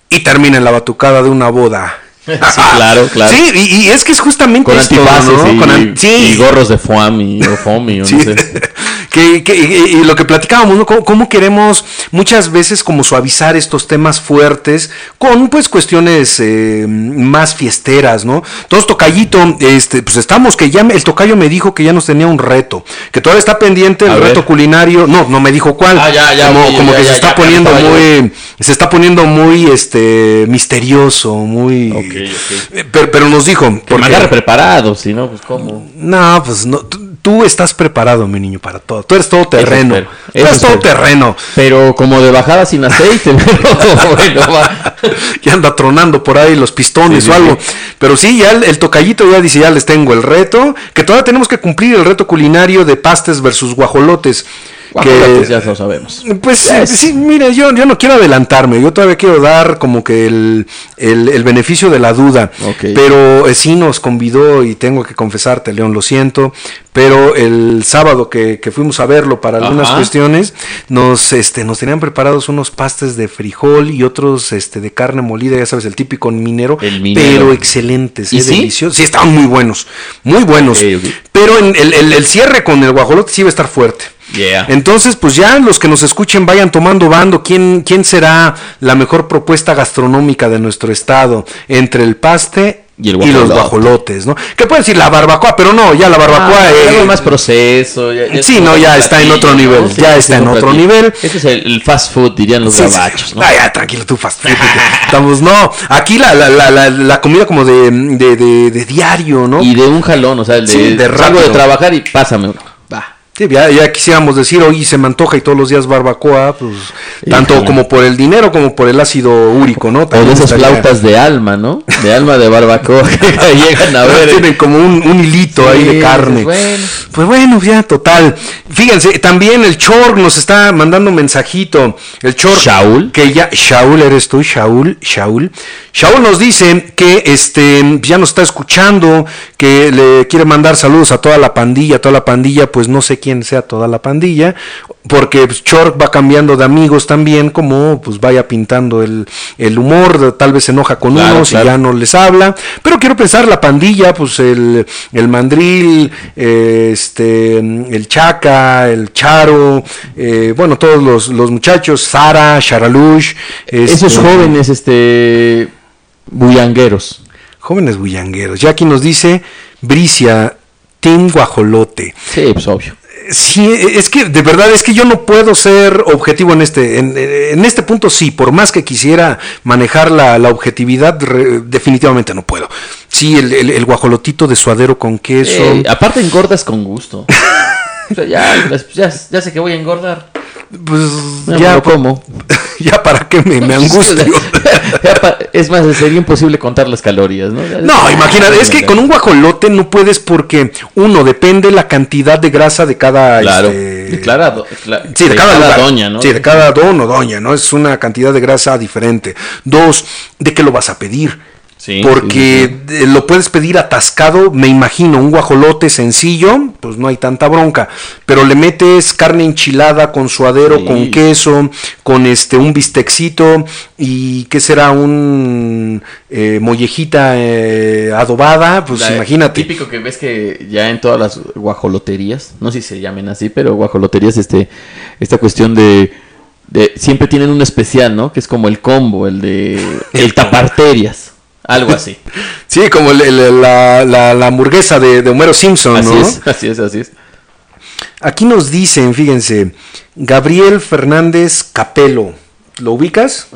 y termina en la batucada de una boda. (laughs) Sí, claro, claro. Sí, y, y es que es justamente Con esto, antifaces ¿no? y, Con an- sí. y gorros de Foami o Fomi, o Sí. no sé. (laughs) que, que- y, y lo que platicábamos, ¿no? ¿Cómo, cómo queremos muchas veces como suavizar estos temas fuertes con pues cuestiones eh, más fiesteras, ¿no? Entonces, Tocayito, este, pues estamos, que ya me- el Tocayo me dijo que ya nos tenía un reto, que todavía está pendiente el A reto ver. culinario, no, no me dijo cuál, Ah, ya, ya, como, que se está poniendo muy, se está poniendo muy, este, misterioso, muy... Ok, ok. Eh, Pero, pero nos dijo, Que porque- preparado, si no, pues cómo. no, pues no, tú, tú estás preparado, mi niño, para todo. Tú eres todo terreno. espero, Tú eres todo terreno. Pero como de bajada sin aceite, (laughs) bueno, va. Y anda tronando por ahí los pistones sí, o algo. sí. Pero sí, ya el, el tocallito ya dice, ya les tengo el reto. Que todavía tenemos que cumplir el reto culinario de pastes versus guajolotes. Guajolotes, ya lo sabemos. Pues Ya eh, es- sí, mira, yo, yo no quiero adelantarme, yo todavía quiero dar como que el, el- el beneficio de la duda, Ok. pero eh, sí nos convidó y tengo que confesarte, León, lo siento, pero el sábado que, que fuimos a verlo para algunas Ajá. cuestiones, nos, este, nos tenían preparados unos pastes de frijol y otros este, de carne molida, ya sabes, el típico minero, El minero. pero excelentes, ¿Y eh, sí? deliciosos, sí, estaban muy buenos, muy buenos, Ok, ok. pero en el, el- el cierre con el guajolote sí iba a estar fuerte. Yeah. Entonces, pues ya los que nos escuchen vayan tomando bando. ¿Quién, ¿Quién será la mejor propuesta gastronómica de nuestro estado? Entre el paste Y el los guajolote. guajolotes, ¿no? Que puede decir la barbacoa, pero no, ya la barbacoa. Ah, eh, algo más proceso. ya- ya sí, es no, ya está en otro nivel, Sí, ya está es en otro platillo. nivel. Este es el, el fast food, dirían los Sí, sí. gabachos, ¿no? Ah, ya, tranquilo, tú fast food, Estamos, no, aquí la, la, la, la, comida como de, de, de, de diario, ¿no? Y de un jalón, o sea, el de, de de trabajar y pásame uno. Sí, ya, ya quisiéramos decir, hoy se me antoja y todos los días barbacoa, pues tanto Híjole. como por el dinero como por el ácido úrico, ¿no? O de También esas estaría- flautas de alma, ¿no? De alma de barbacoa (laughs) que (laughs) llegan a ver. Tienen como un, un hilito ahí de carne. bueno. Pues bueno, ya, total. Fíjense, también el Chor nos está mandando un mensajito. El Chor. ¿Shaul? Que ya, Shaul eres tú, Shaul, Shaul. Shaul nos dice que este ya nos está escuchando, que le quiere mandar saludos a toda la pandilla, a toda la pandilla, pues no sé quién sea toda la pandilla, porque pues, Chor va cambiando de amigos también, como pues vaya pintando el, el humor, tal vez se enoja con Claro, unos claro. y ya no les habla. Pero quiero pensar la pandilla, pues el, el mandril, eh, este, el chaca, el charo, eh, bueno, todos los, los muchachos, Sara, Sharalush. Esos este, jóvenes, este. bullangueros. Jóvenes bullangueros. Ya aquí nos dice Bricia, Tim Guajolote. Sí, pues obvio. Sí, es que de verdad es que yo no puedo ser objetivo en este, en, en este punto sí, por más que quisiera manejar la, la objetividad, re- definitivamente no puedo. Sí, el, el- el guajolotito de suadero con queso. Eh, aparte engordas con gusto. (laughs) O sea, ya, ya, ya sé que voy a engordar. Pues Ya, ya, me lo como. ya para qué me, me angustio. (laughs) Ya es más, sería imposible contar las calorías, ¿no? Ya- No, imagínate, es que Ya- con un guajolote no puedes porque, uno, depende la cantidad de grasa de cada... Claro. este, De cada cla- Sí, de, cada, lugar. doña, ¿no? Sí, de cada don o doña, ¿no? Es una cantidad de grasa diferente. Dos, ¿de qué lo vas a pedir? Sí, Porque sí, lo puedes pedir atascado, me imagino, un guajolote sencillo, pues no hay tanta bronca. Pero le metes carne enchilada con suadero, con queso, con este un bistecito y qué será un eh, mollejita eh, adobada, pues La- imagínate. Típico que ves que ya en todas las guajoloterías, no sé si se llamen así, pero guajoloterías, este, esta cuestión de, de- siempre tienen un especial, ¿no? Que es como el combo, el de (laughs) el taparterias, algo así. (laughs) Sí, como el- el- la, la- la hamburguesa de, de Homero Simpson, Así ¿no? es, (laughs) así es, así es. Aquí nos dicen, fíjense, Gabriel Fernández Capelo. ¿Lo ubicas?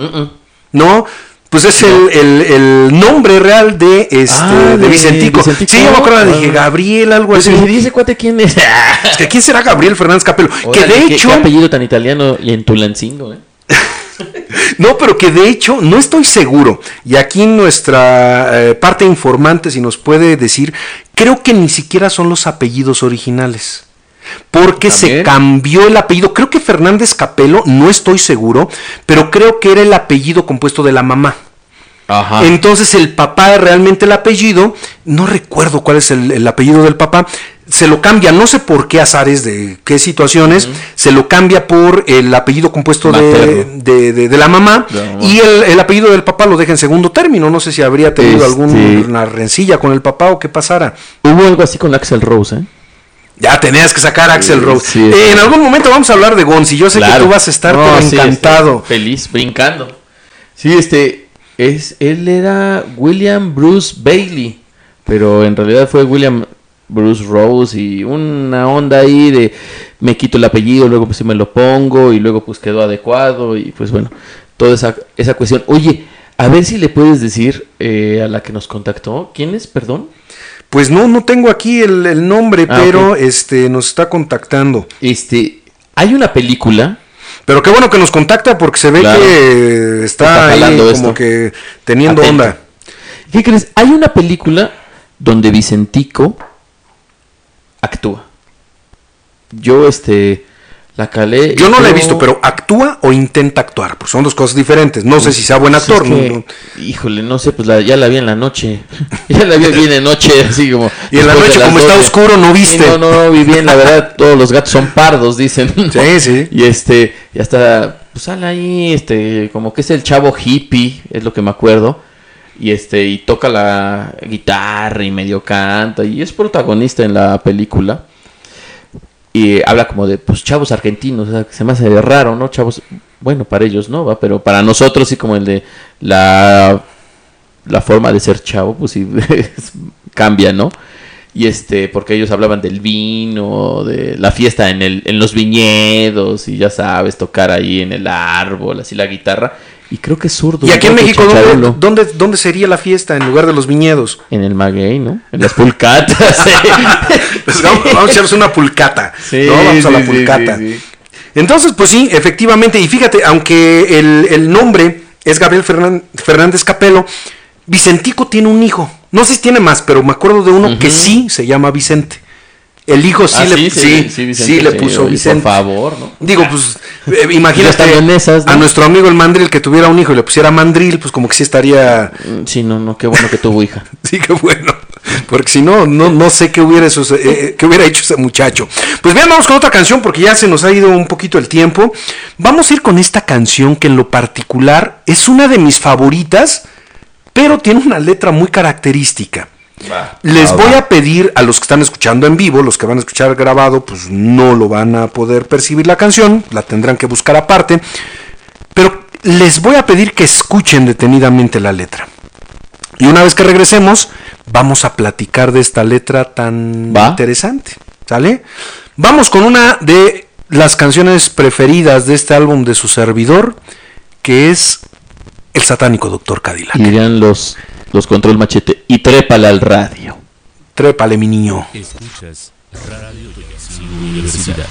No, pues es el, el- el nombre real de este Ah, de, Vicentico. Vicentico. Sí, yo me acuerdo, Ah. dije Gabriel, algo Pues así. si dice cuate quién es. (laughs) Es que ¿Quién será Gabriel Fernández Capelo? que de qué- hecho, qué apellido tan italiano y en Tulancingo, ¿eh? No, pero que de hecho no estoy seguro. Y aquí nuestra eh, parte informante, si nos puede decir, creo que ni siquiera son los apellidos originales. Porque se cambió el apellido. Creo que Fernández Capelo, no estoy seguro, pero creo que era el apellido compuesto de la mamá. Ajá. Entonces el papá realmente el apellido, no recuerdo cuál es el, el apellido del papá, se lo cambia, no sé por qué azares de qué situaciones, se lo cambia por el apellido compuesto de, de- de- de la mamá y el, el apellido del papá lo deja en segundo término, no sé si habría tenido Este- alguna rencilla con el papá o qué pasara. Hubo algo así con Axel Rose, ¿eh? Ya tenías que sacar a Axel Rose. sí, Eh, en algún momento vamos a hablar de Gonzi, yo sé que tú vas a estar No, pero sí, encantado. feliz, brincando. Sí, este, es, él era William Bruce Bailey, pero en realidad fue William Bruce Rose y una onda ahí de me quito el apellido, luego pues me lo pongo y luego pues quedó adecuado y pues bueno, toda esa, esa cuestión. Oye, a ver si le puedes decir eh, a la que nos contactó, ¿quién es, perdón? Pues no, no tengo aquí el, el nombre, Ah, pero este nos está contactando. Este, hay una película Pero qué bueno que nos contacta porque se ve Claro. que está, Está ahí como esto. que teniendo Atento. onda. ¿Qué crees? Hay una película donde Vicentico actúa. Yo, este, La calé. Yo no la he visto, pero actúa o intenta actuar, porque son dos cosas diferentes. No sé si sea buen Pues actor. es no- que, no. Híjole, no sé, pues la- ya la vi en la noche. (laughs) ya la vi bien de noche, (laughs) así como. Y en la noche, como está 12. oscuro, no Sí, viste. no, no, no, vi bien, la verdad, (laughs) todos los gatos son pardos, dicen. Sí, sí. Y este, ya está, pues sale ahí, este, como que es el chavo hippie, es lo que me acuerdo. Y este, y toca la guitarra y medio canta, y es protagonista en la película. Y habla como de, pues, chavos argentinos, que se me hace raro, ¿no? Chavos, bueno, para ellos no, va, pero para nosotros sí como el de la, la forma de ser chavo, pues sí, (laughs) cambia, ¿no? Y este, porque ellos hablaban del vino, de la fiesta en, el, en los viñedos, y ya sabes, tocar ahí en el árbol, así la guitarra. Y creo que es zurdo. Y aquí en México, ¿dónde, dónde, dónde sería la fiesta en lugar de los viñedos? En el maguey, ¿no? En las (laughs) pulcatas. (laughs) Pues vamos, vamos a echarnos una pulcata. Sí, ¿no? Vamos a la pulcata. sí. Entonces, pues sí, efectivamente. Y fíjate, aunque el, el nombre es Gabriel Fernan- Fernández Capelo, Vicentico tiene un hijo. No sé si tiene más, pero me acuerdo de uno que sí se llama Vicente. El hijo sí, Ah, le, sí, sí, le sí, puso oye, Vicente. Por favor, ¿no? Digo, pues, eh, imagínate están en esas, ¿no? a nuestro amigo el mandril que tuviera un hijo y le pusiera mandril, pues como que sí estaría, Mm, Sí, no, no, qué bueno que tuvo hija. (laughs) sí que bueno, porque si no, no, no sé qué hubiera, eso- eh, qué hubiera hecho ese muchacho. Pues bien, vamos con otra canción porque ya se nos ha ido un poquito el tiempo. Vamos a ir con esta canción que en lo particular es una de mis favoritas, pero tiene una letra muy característica. Les voy a pedir a los que están escuchando en vivo, los que van a escuchar grabado, pues no lo van a poder percibir la canción, la tendrán que buscar aparte, pero les voy a pedir que escuchen detenidamente la letra. Y una vez que regresemos, vamos a platicar de esta letra tan ¿Va? interesante, ¿sale? Vamos con una de las canciones preferidas de este álbum de su servidor, que es El satánico Doctor Cadillac. Dirían los, los control machete. Y trépala al radio. Trépale, mi niño. Escuchas Radio Universidad.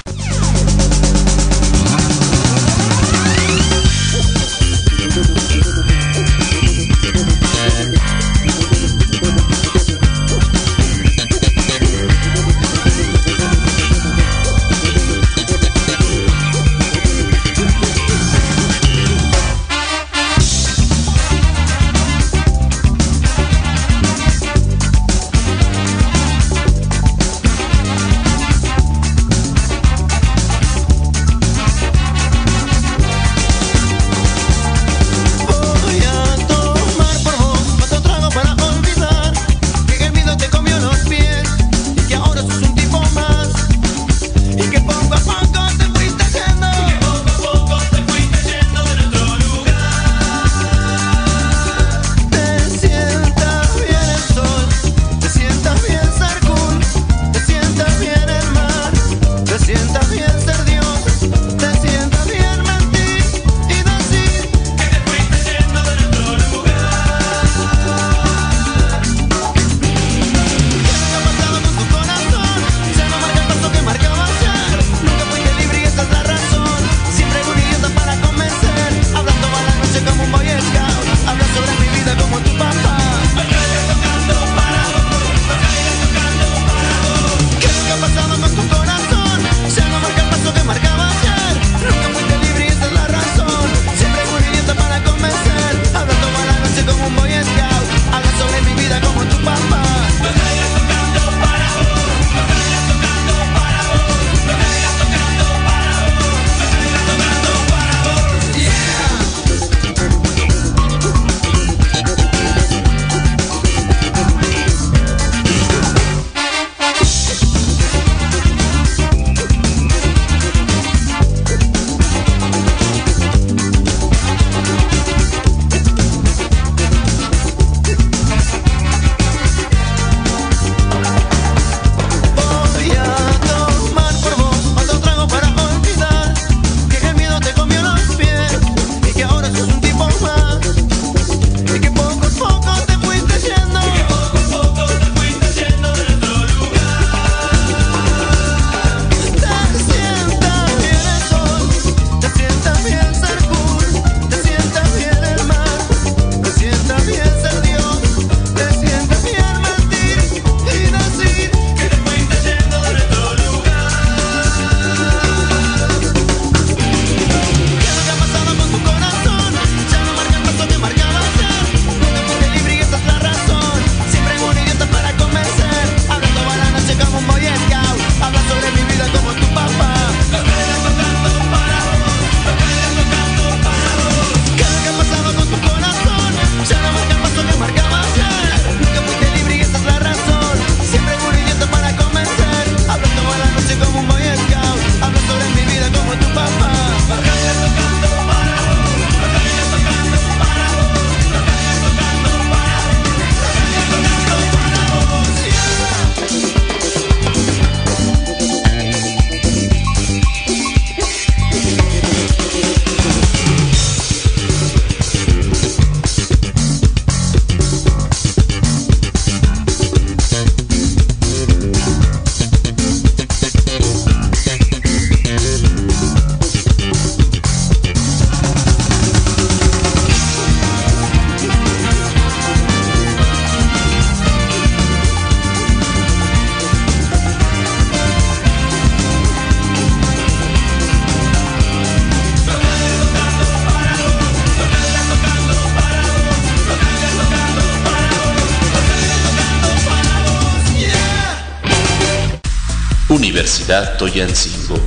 Universidad Toyancingo.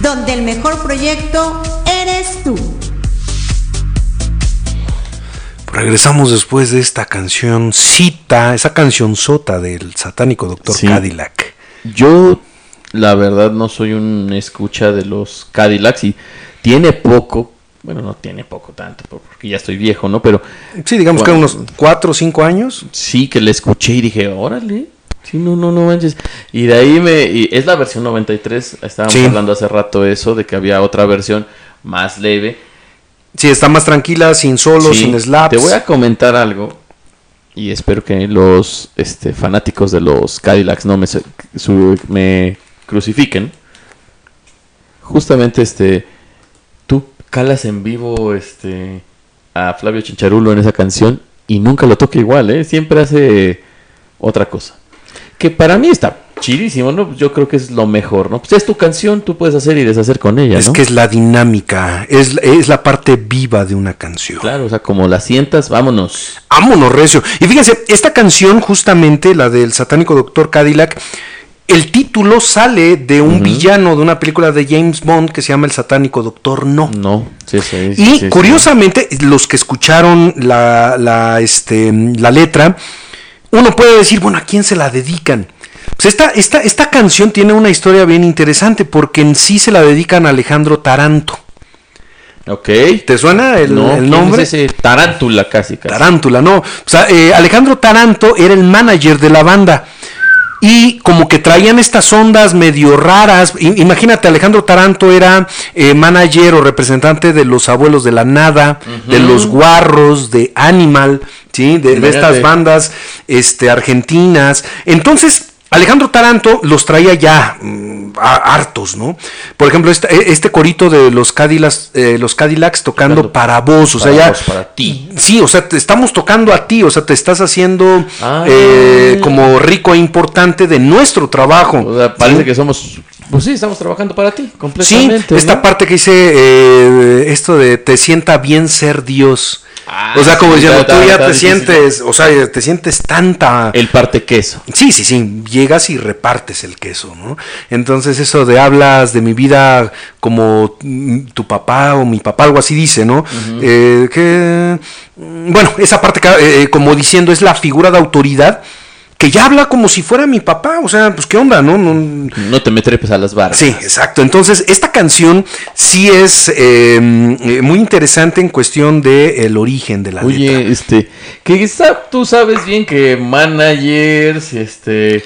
donde el mejor proyecto eres tú. Regresamos después de esta canción cita, esa canción sota del satánico Doctor Sí. Cadillac. Yo, la verdad, no soy un escucha de los Cadillacs y tiene poco, bueno, no tiene poco tanto, porque ya estoy viejo, ¿no? Pero Sí, digamos que unos cuatro o cinco años. sí que le escuché y dije, órale. Sí, no, no, no manches. Y de ahí me... y es la versión 93. Estábamos Sí. hablando hace rato eso, de que había otra versión más leve. Sí, está más tranquila, sin solos, Sí, sin slaps. Te voy a comentar algo. Y espero que los este, fanáticos de los Cadillacs no me, su- me crucifiquen. Justamente este. Tú calas en vivo este a Flavio Chincharulo en esa canción y nunca lo toca igual, ¿eh? Siempre hace otra cosa. Que para mí está chidísimo, ¿no? Yo creo que es lo mejor, ¿no? Pues es tu canción, tú puedes hacer y deshacer con ella, Es que es la dinámica, es, es la parte viva de una canción. Claro, o sea, como la sientas, vámonos. Vámonos, recio. Y fíjense, esta canción, justamente, la del satánico Doctor Cadillac, el título sale de un villano de una película de James Bond que se llama El satánico Doctor No. No, sí, sí, sí, Y sí, sí. curiosamente, los que escucharon la, la, este, la letra, uno puede decir, bueno, ¿a quién se la dedican? Pues esta, esta, esta canción tiene una historia bien interesante porque en sí se la dedican a Alejandro Taranto. Ok. ¿Te suena el, no, el ¿quién nombre? es ese tarántula casi, casi. Tarántula, no. O sea, eh, Alejandro Taranto era el manager de la banda. Y como que traían estas ondas medio raras. Imagínate, Alejandro Taranto era eh, manager o representante de los abuelos de la nada, de los guarros, de Animal, ¿sí? De, de estas bandas este, argentinas. Entonces, Alejandro Taranto los traía ya mm, hartos, ¿no? Por ejemplo, este, este corito de los Cadillacs, eh, los Cadillacs tocando Tocando para vos, o sea, para ya vos, para ti. Sí, o sea, te estamos tocando a ti, o sea, te estás haciendo Ah. eh, como rico e importante de nuestro trabajo. O sea, parece ¿sí? que somos. Pues sí, estamos trabajando para ti, Sí, completamente. esta ¿no? parte que dice eh, esto de te sienta bien ser Dios. Ah, o sea, como sí, diciendo, tú ya te sientes, o sea, te sientes tanta... El parte queso. Sí, sí, sí, llegas y repartes el queso, ¿no? Entonces eso de hablas de mi vida como tu papá o mi papá, algo así dice, ¿no? Eh, que, bueno, esa parte que, eh, como diciendo es la figura de autoridad que ya habla como si fuera mi papá, o sea, pues qué onda, ¿no? no No te me trepes a las barras. Sí, exacto. Entonces, esta canción sí es eh, eh, muy interesante en cuestión del el origen de la Oye, letra. este, que está- tú sabes bien que managers, este,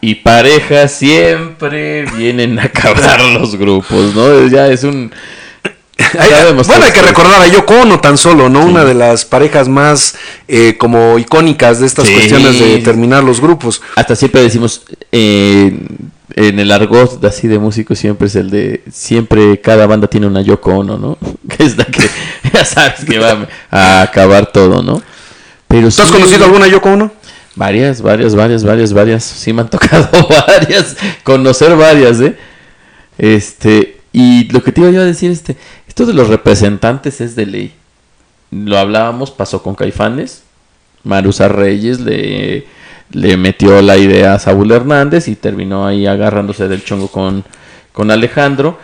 y parejas siempre vienen a acabar (laughs) los grupos, ¿no? Ya es un... Bueno, hay que recordar a Yoko Ono tan solo, ¿no? Una de las parejas más eh, como icónicas de estas Sí. cuestiones de terminar los grupos. Hasta siempre decimos, eh, en el argot así de músicos siempre es el de, siempre cada banda tiene una Yoko Ono, ¿no? (laughs) Que es la que (laughs) ya sabes que va a acabar todo, ¿no? Pero ¿Tú has sí- conocido alguna Yoko Ono? Varias, varias, varias, varias, varias. Sí me han tocado (laughs) varias. Conocer varias, ¿eh? Este, y lo que te iba yo a decir, este, esto de los representantes es de ley. Lo hablábamos, pasó con Caifanes. Marusa Reyes le, le metió la idea a Saúl Hernández y terminó ahí agarrándose del chongo con, con Alejandro.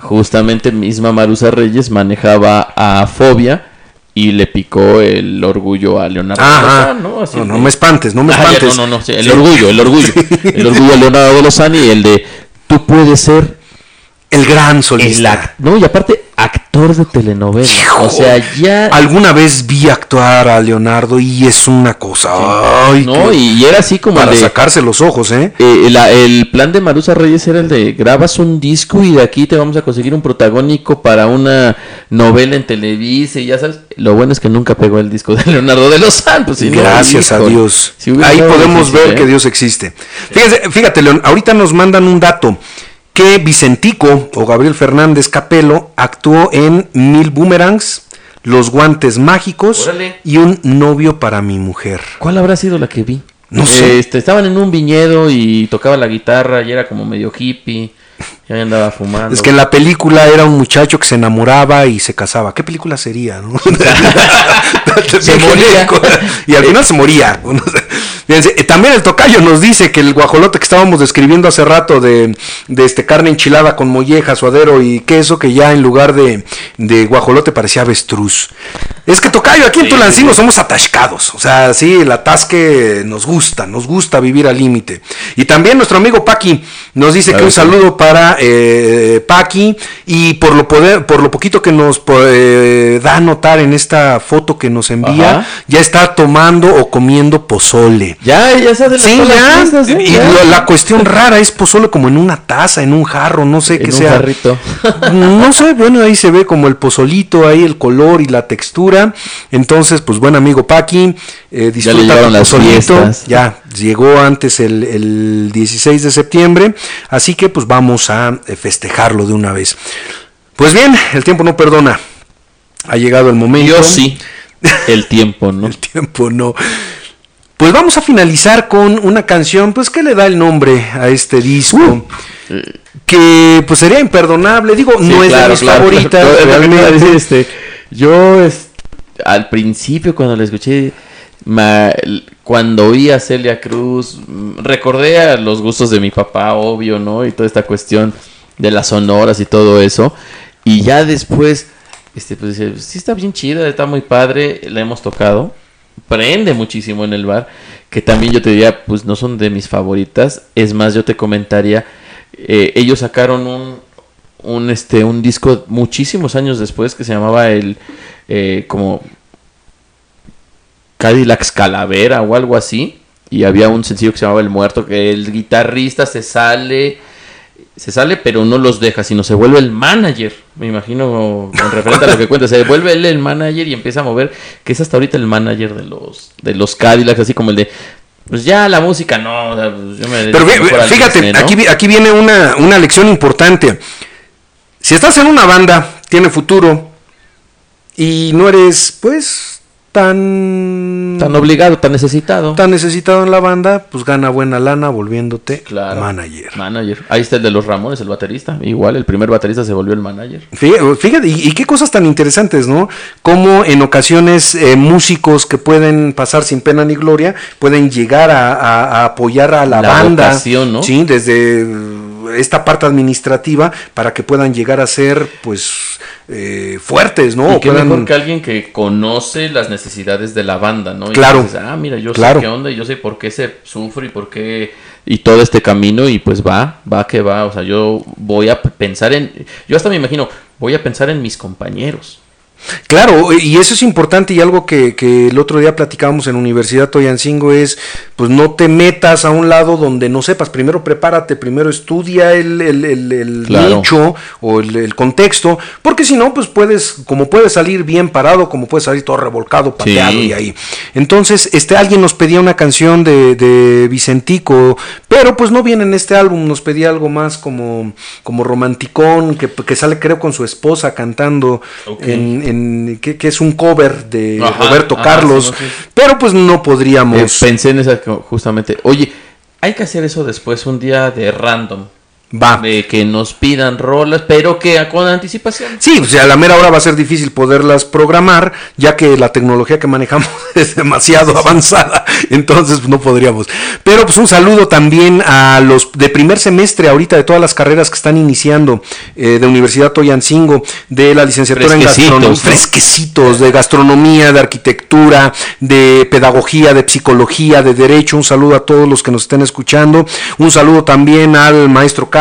Justamente misma Marusa Reyes manejaba a Fobia y le picó el orgullo a Leonardo Ajá. Lozán, ¿no? Así No, no de- me espantes, no me Ah, ya, espantes. no, no, no, sí, el Sí. orgullo, el orgullo. (laughs) El orgullo de Leonardo Lozán y el de tú puedes ser El gran el solista. act- no, y aparte actor de telenovela. O sea, ya Alguna vez vi actuar a Leonardo y es una cosa. Ay, no, y, era así como para de sacarse los ojos, ¿eh? eh, la- el plan de Marusa Reyes era el de grabas un disco y de aquí te vamos a conseguir un protagónico para una novela en Televisa y ya sabes, lo bueno es que nunca pegó el disco de Leonardo de si no, Gracias a Dios. si Ahí podemos difícil, ver ¿eh? que Dios existe. Fíjate, fíjate, León, ahorita nos mandan un dato que Vicentico o Gabriel Fernández Capelo actuó en Mil Boomerangs, Los Guantes Mágicos Órale. y Un Novio para mi Mujer. ¿Cuál habrá sido la que vi? No sé. Este, estaban en un viñedo y tocaba la guitarra y era como medio hippie. Y ahí andaba fumando. Es que en la película era un muchacho que se enamoraba y se casaba. ¿Qué película sería? no? (laughs) (laughs) Se moría. Y al final se moría. (laughs) Eh, también el tocayo nos dice que el guajolote que estábamos describiendo hace rato de, de este carne enchilada con molleja, suadero y queso, que ya en lugar de, de guajolote parecía avestruz. Es que tocayo, aquí en Sí, sí. somos atascados. O sea, sí, el atasque nos gusta, nos gusta vivir al límite. Y también nuestro amigo Paqui nos dice que un saludo para eh, Paqui y por lo, poder, por lo poquito que nos eh, da a notar en esta foto que nos envía, Ajá. ya está tomando o comiendo pozole. Ya, ya se Sí, ya. ¿eh? Y Ya. la cuestión rara es pozole como en una taza, en un jarro, no sé qué un sea. jarrito. No sé, bueno, ahí se ve como el pozolito, ahí el color y la textura. Entonces, pues buen amigo Paqui, eh, disfruta las pozolito. fiestas. Ya, llegó antes el, el 16 de septiembre, así que pues vamos a eh, festejarlo de una vez. Pues bien, el tiempo no perdona. Ha llegado el momento. Yo sí. El tiempo, (laughs) ¿no? El tiempo no. Pues vamos a finalizar con una canción, pues que le da el nombre a este disco. que pues sería imperdonable, digo, Sí, no es de claro, mis claro, favoritas, claro. Este, yo es- al principio cuando la escuché, ma- cuando oí a Celia Cruz, mm, recordé a los gustos de mi papá, obvio, ¿no? Y toda esta cuestión de las sonoras y todo eso. Y ya después, este, pues dice, sí está bien chida, está muy padre, la hemos tocado. Prende muchísimo en el bar, que también yo te diría, pues no son de mis favoritas. Es más, yo te comentaría, eh, ellos sacaron un, un este un disco muchísimos años después que se llamaba el eh, como Cadillacs Calavera o algo así y había un sencillo que se llamaba El Muerto que el guitarrista se sale se sale pero no los deja sino se vuelve el manager me imagino con referente a lo que cuenta se vuelve él el manager y empieza a mover que es hasta ahorita el manager de los de los Cadillacs así como el de pues ya la música no o sea, pues yo me Pero fíjate, Disney, ¿no? aquí, aquí viene una, una lección importante. Si estás en una banda, tiene futuro, y no eres, pues, tan... tan obligado tan necesitado tan necesitado en la banda, pues gana buena lana volviéndote Claro. manager. Manager. Ahí está el de los Ramones, el baterista. Igual, el primer baterista se volvió el manager. Fí- Fíjate, y, y qué cosas tan interesantes, ¿no? Como en ocasiones eh, músicos que pueden pasar sin pena ni gloria pueden llegar a, a- a apoyar a la, La banda, vocación, ¿no? sí, desde esta parte administrativa para que puedan llegar a ser, pues, eh, fuertes, ¿no? y qué puedan- mejor que alguien que conoce las necesidades de la banda, ¿no? Y Claro. dices, ah, mira, yo Claro. sé qué onda y yo sé por qué se sufre y por qué. Y todo este camino, y pues va, va que va. O sea, yo voy a pensar en. Yo hasta me imagino, voy a pensar en mis compañeros. Claro, y eso es importante y algo que, que el otro día platicábamos en Universidad Toyancingo es, pues no te metas a un lado donde no sepas, primero prepárate, primero estudia el, el, el- el Claro. nicho o el, contexto, porque si no, pues puedes, como puedes salir bien parado, como puedes salir todo revolcado, pateado Sí. y ahí. Entonces, este, alguien nos pedía una canción de, de Vicentico, pero pues no viene en este álbum, nos pedía algo más como, como romanticón, que, que sale creo con su esposa cantando en, en- que, que es un cover de Ajá, Roberto ajá, Carlos, sí, no, sí. pero pues no Eh, podríamos. pensé en esa justamente. Oye, hay que hacer eso después, un día de random. Va. De que nos pidan rolas, pero que con anticipación. Sí, o sea, a la mera hora va a ser difícil poderlas programar, ya que la tecnología que manejamos (laughs) es demasiado avanzada, entonces pues, no podríamos. Pero pues un saludo también a los de primer semestre ahorita de todas las carreras que están iniciando eh, de Universidad Toyancingo, de la licenciatura en gastronomía, ¿no? fresquecitos, de gastronomía, de arquitectura, de pedagogía, de psicología, de derecho. Un saludo a todos los que nos estén escuchando. Un saludo también al maestro Carlos.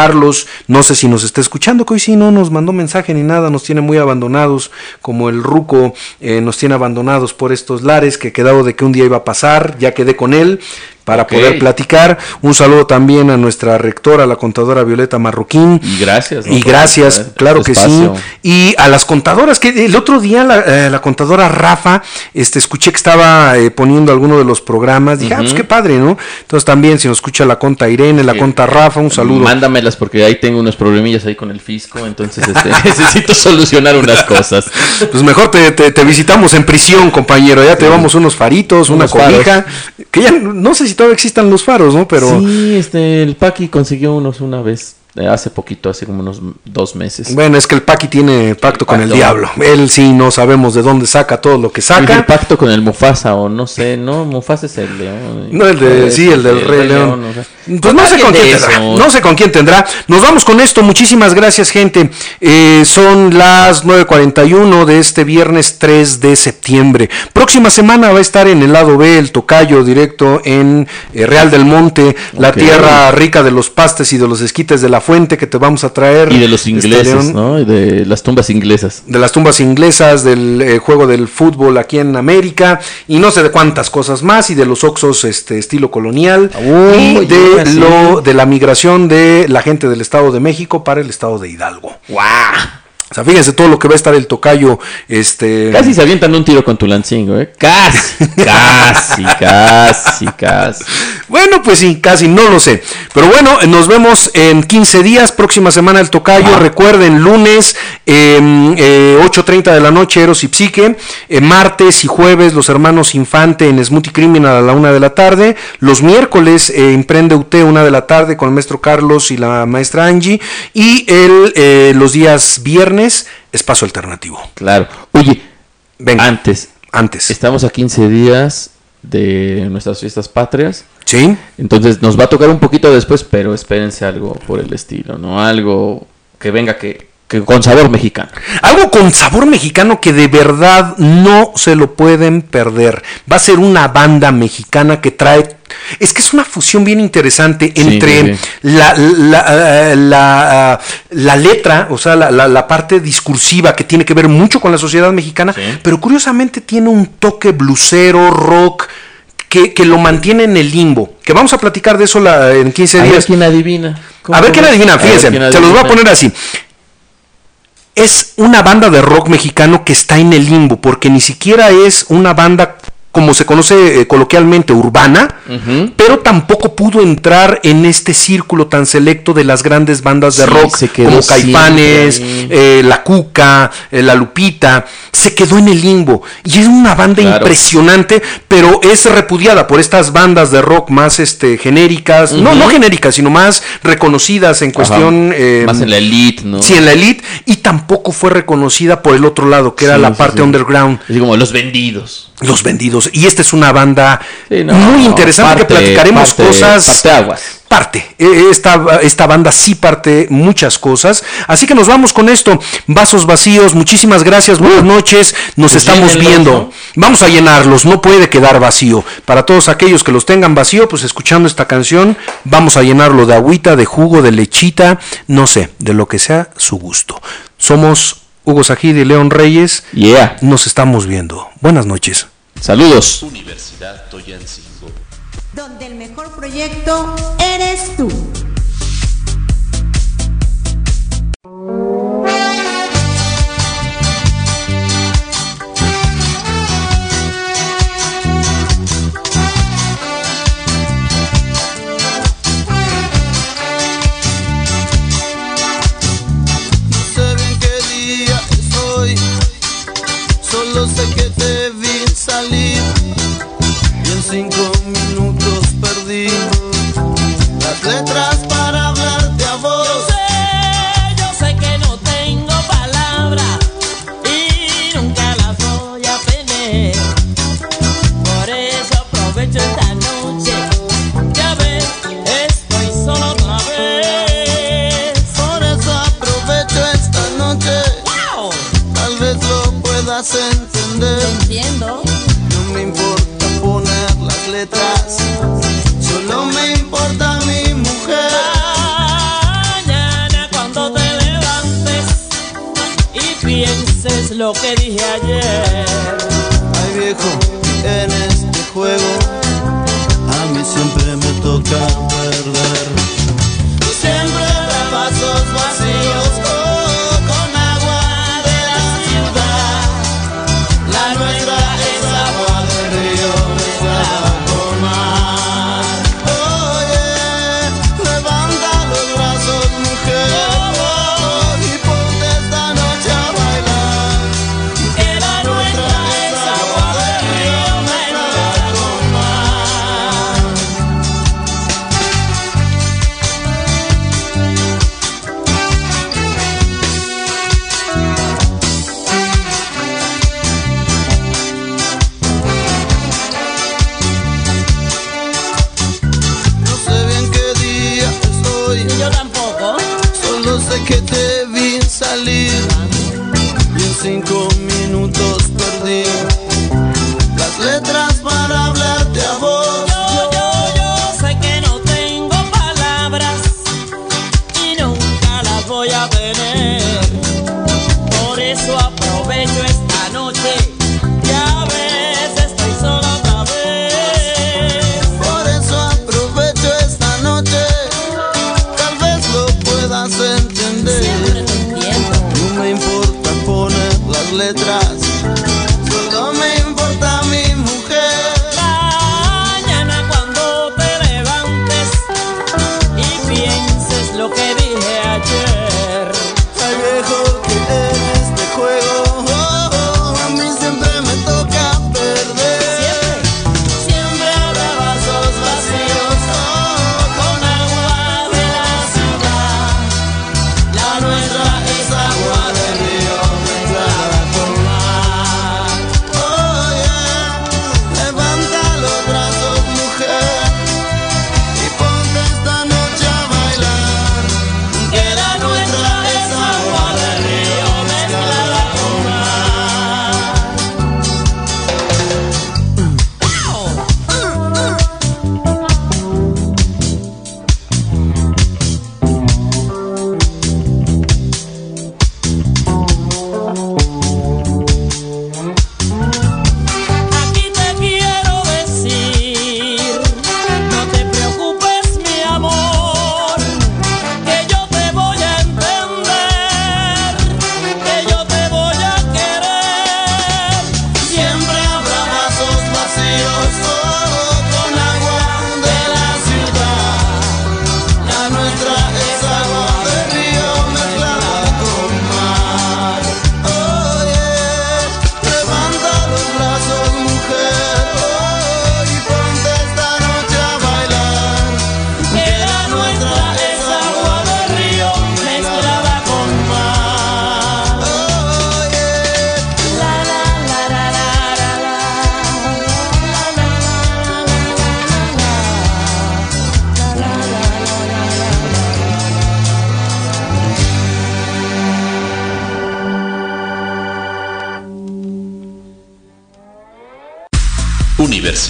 No sé si nos está escuchando, que hoy sí no nos mandó mensaje ni nada, nos tiene muy abandonados, como el Ruco eh, nos tiene abandonados por estos lares que he quedado de que un día iba a pasar, ya quedé con él para poder platicar. Un saludo también a nuestra rectora, la contadora Violeta Marroquín. Y gracias. ¿no? Y gracias, claro que espacio. sí. Y a las contadoras, que el otro día la, eh, la contadora Rafa, este, escuché que estaba eh, poniendo alguno de los programas. Dije, ah, pues qué padre, ¿no? Entonces también, si nos escucha la conta Irene, la Sí. conta Rafa, un saludo. Mándamelas porque ahí tengo unos problemillas ahí con el fisco, entonces este, (laughs) necesito solucionar unas cosas. Pues mejor te, te- te visitamos en prisión, compañero. Ya te llevamos unos faritos, una Unos cobija. Que ya no sé si todavía existan los faros, ¿no? Pero Sí, este, el Paqui consiguió unos una vez. Eh, hace poquito, hace como unos dos meses. Bueno, es que el Paqui tiene pacto con el diablo. Él sí no sabemos de dónde saca todo lo que Dije, el saca. pacto con el Mufasa o no sé, no, Mufasa es el león. No, el de, Es sí, el del Rey León. o sea. Pues no sé con quién eso. tendrá. No sé con quién tendrá. Nos vamos con esto. Muchísimas gracias, gente. Eh, son las 9.41 de este viernes 3 de septiembre. Próxima semana va a estar en el lado B, el tocayo directo en eh, Real del Monte, la tierra rica de los pastes y de los esquites de la fuente que te vamos a traer. Y de los Este ingleses. ¿no? Y de las tumbas inglesas. de las tumbas inglesas, del eh, juego del fútbol aquí en América y no sé de cuántas cosas más y de los oxos este estilo colonial Uy, y de lo de la migración de la gente del Estado de México para el Estado de Hidalgo. O sea, fíjense todo lo que va a estar el tocayo este Casi se avientan un tiro con tu lancingo, ¿eh? Casi, (laughs) casi, casi, casi. Bueno, pues sí, casi no lo sé. Pero bueno, nos vemos en 15 días, próxima semana el tocayo. Ah. Recuerden, lunes, eh, eh, 8.30 de la noche, Eros y Psique. Eh, martes y jueves, los hermanos Infante en Smoothie Criminal a la una de la tarde. Los miércoles, eh, Emprende UT, una de la tarde, con el maestro Carlos y la maestra Angie. Y el, eh, los días viernes, Espacio Alternativo. Claro. Oye, Venga, antes, antes. estamos a 15 días de nuestras fiestas patrias. ¿Sí? Entonces nos va a tocar un poquito después, pero espérense algo por el estilo, ¿no? Algo que venga que, que con sabor mexicano. Algo con sabor mexicano que de verdad no se lo pueden perder. Va a ser una banda mexicana que trae... Es que es una fusión bien interesante entre sí, sí. La, la, eh, la, ah, la letra, o sea, la, parte discursiva que tiene que ver mucho con la sociedad mexicana, Sí. pero curiosamente tiene un toque blusero, rock, que, que lo mantiene en el limbo. Que vamos a platicar de eso la- en 15 A ver días. quién adivina. ¿Cómo A ver quién adivina, fíjense, quién se los voy a poner así. Es una banda de rock mexicano que está en el limbo, porque ni siquiera es una banda como se conoce eh, coloquialmente urbana, pero tampoco pudo entrar en este círculo tan selecto de las grandes bandas de Sí, rock como ahí. eh, La Cuca, eh, La Lupita, se quedó en el limbo y es una banda Claro. impresionante, pero es repudiada por estas bandas de rock más este genéricas, no no genéricas, sino más reconocidas en cuestión eh, Más en la elite, ¿no? Sí, en la elite y tampoco fue reconocida por el otro lado, que era la sí, parte underground. Así como los vendidos. Los vendidos. Y esta es una banda Sí, no, muy interesante que platicaremos parte- cosas. parte aguas. Parte. Eh, Esta, esta banda sí parte muchas cosas. Así que nos vamos con esto. Vasos vacíos. Muchísimas gracias. Buenas noches. Nos Pues estamos viendo. ¿no? Vamos a llenarlos. No puede quedar vacío. Para todos aquellos que los tengan vacío, pues escuchando esta canción, vamos a llenarlo de agüita, de jugo, de lechita, no sé, de lo que sea su gusto. Somos Hugo Sajid y León Reyes. Yeah. Nos estamos viendo. Buenas noches. Saludos. Universidad Toyancingo. Donde el mejor proyecto eres tú. Lo que dije ayer.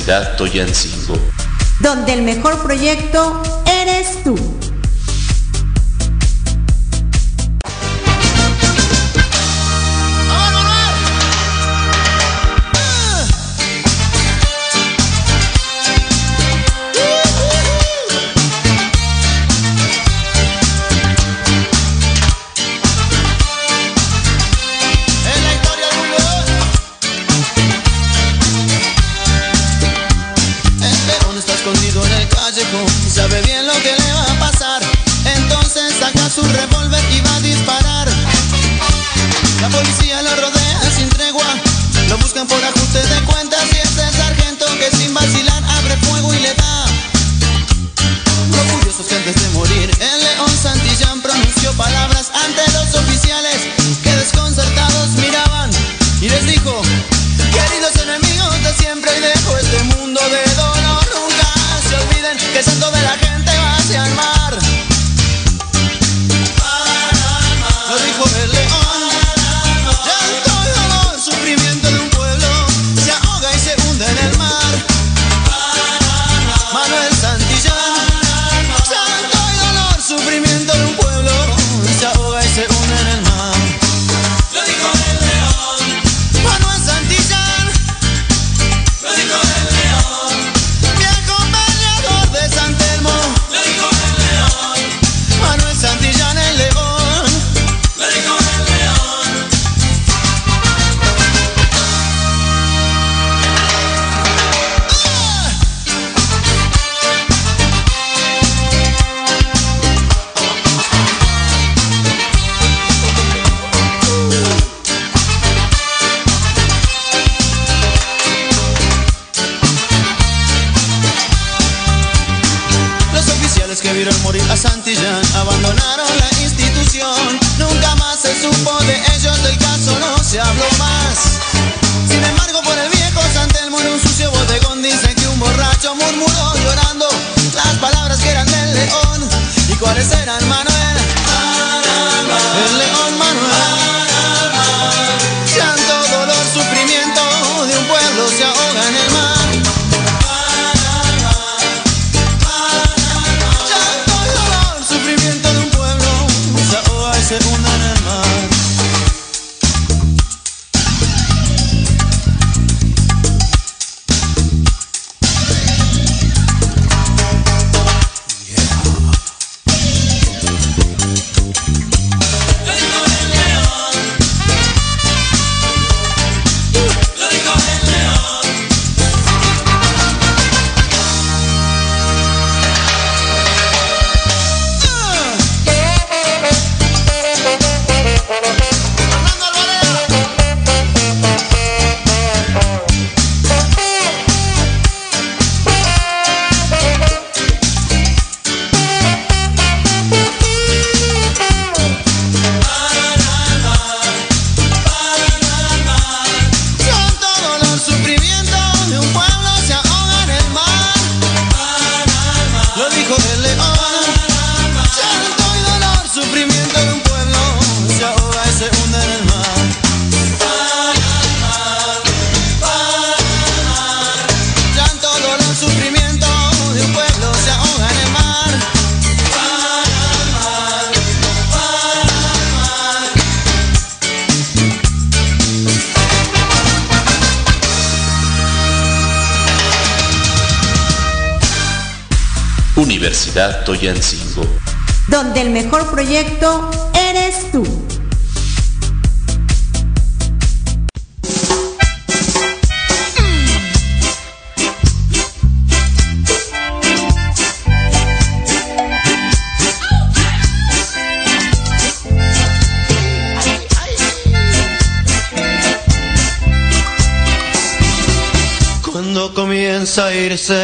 Universidad Toyancingo. Donde el mejor proyecto mejor proyecto eres tú. Cuando comienza a irse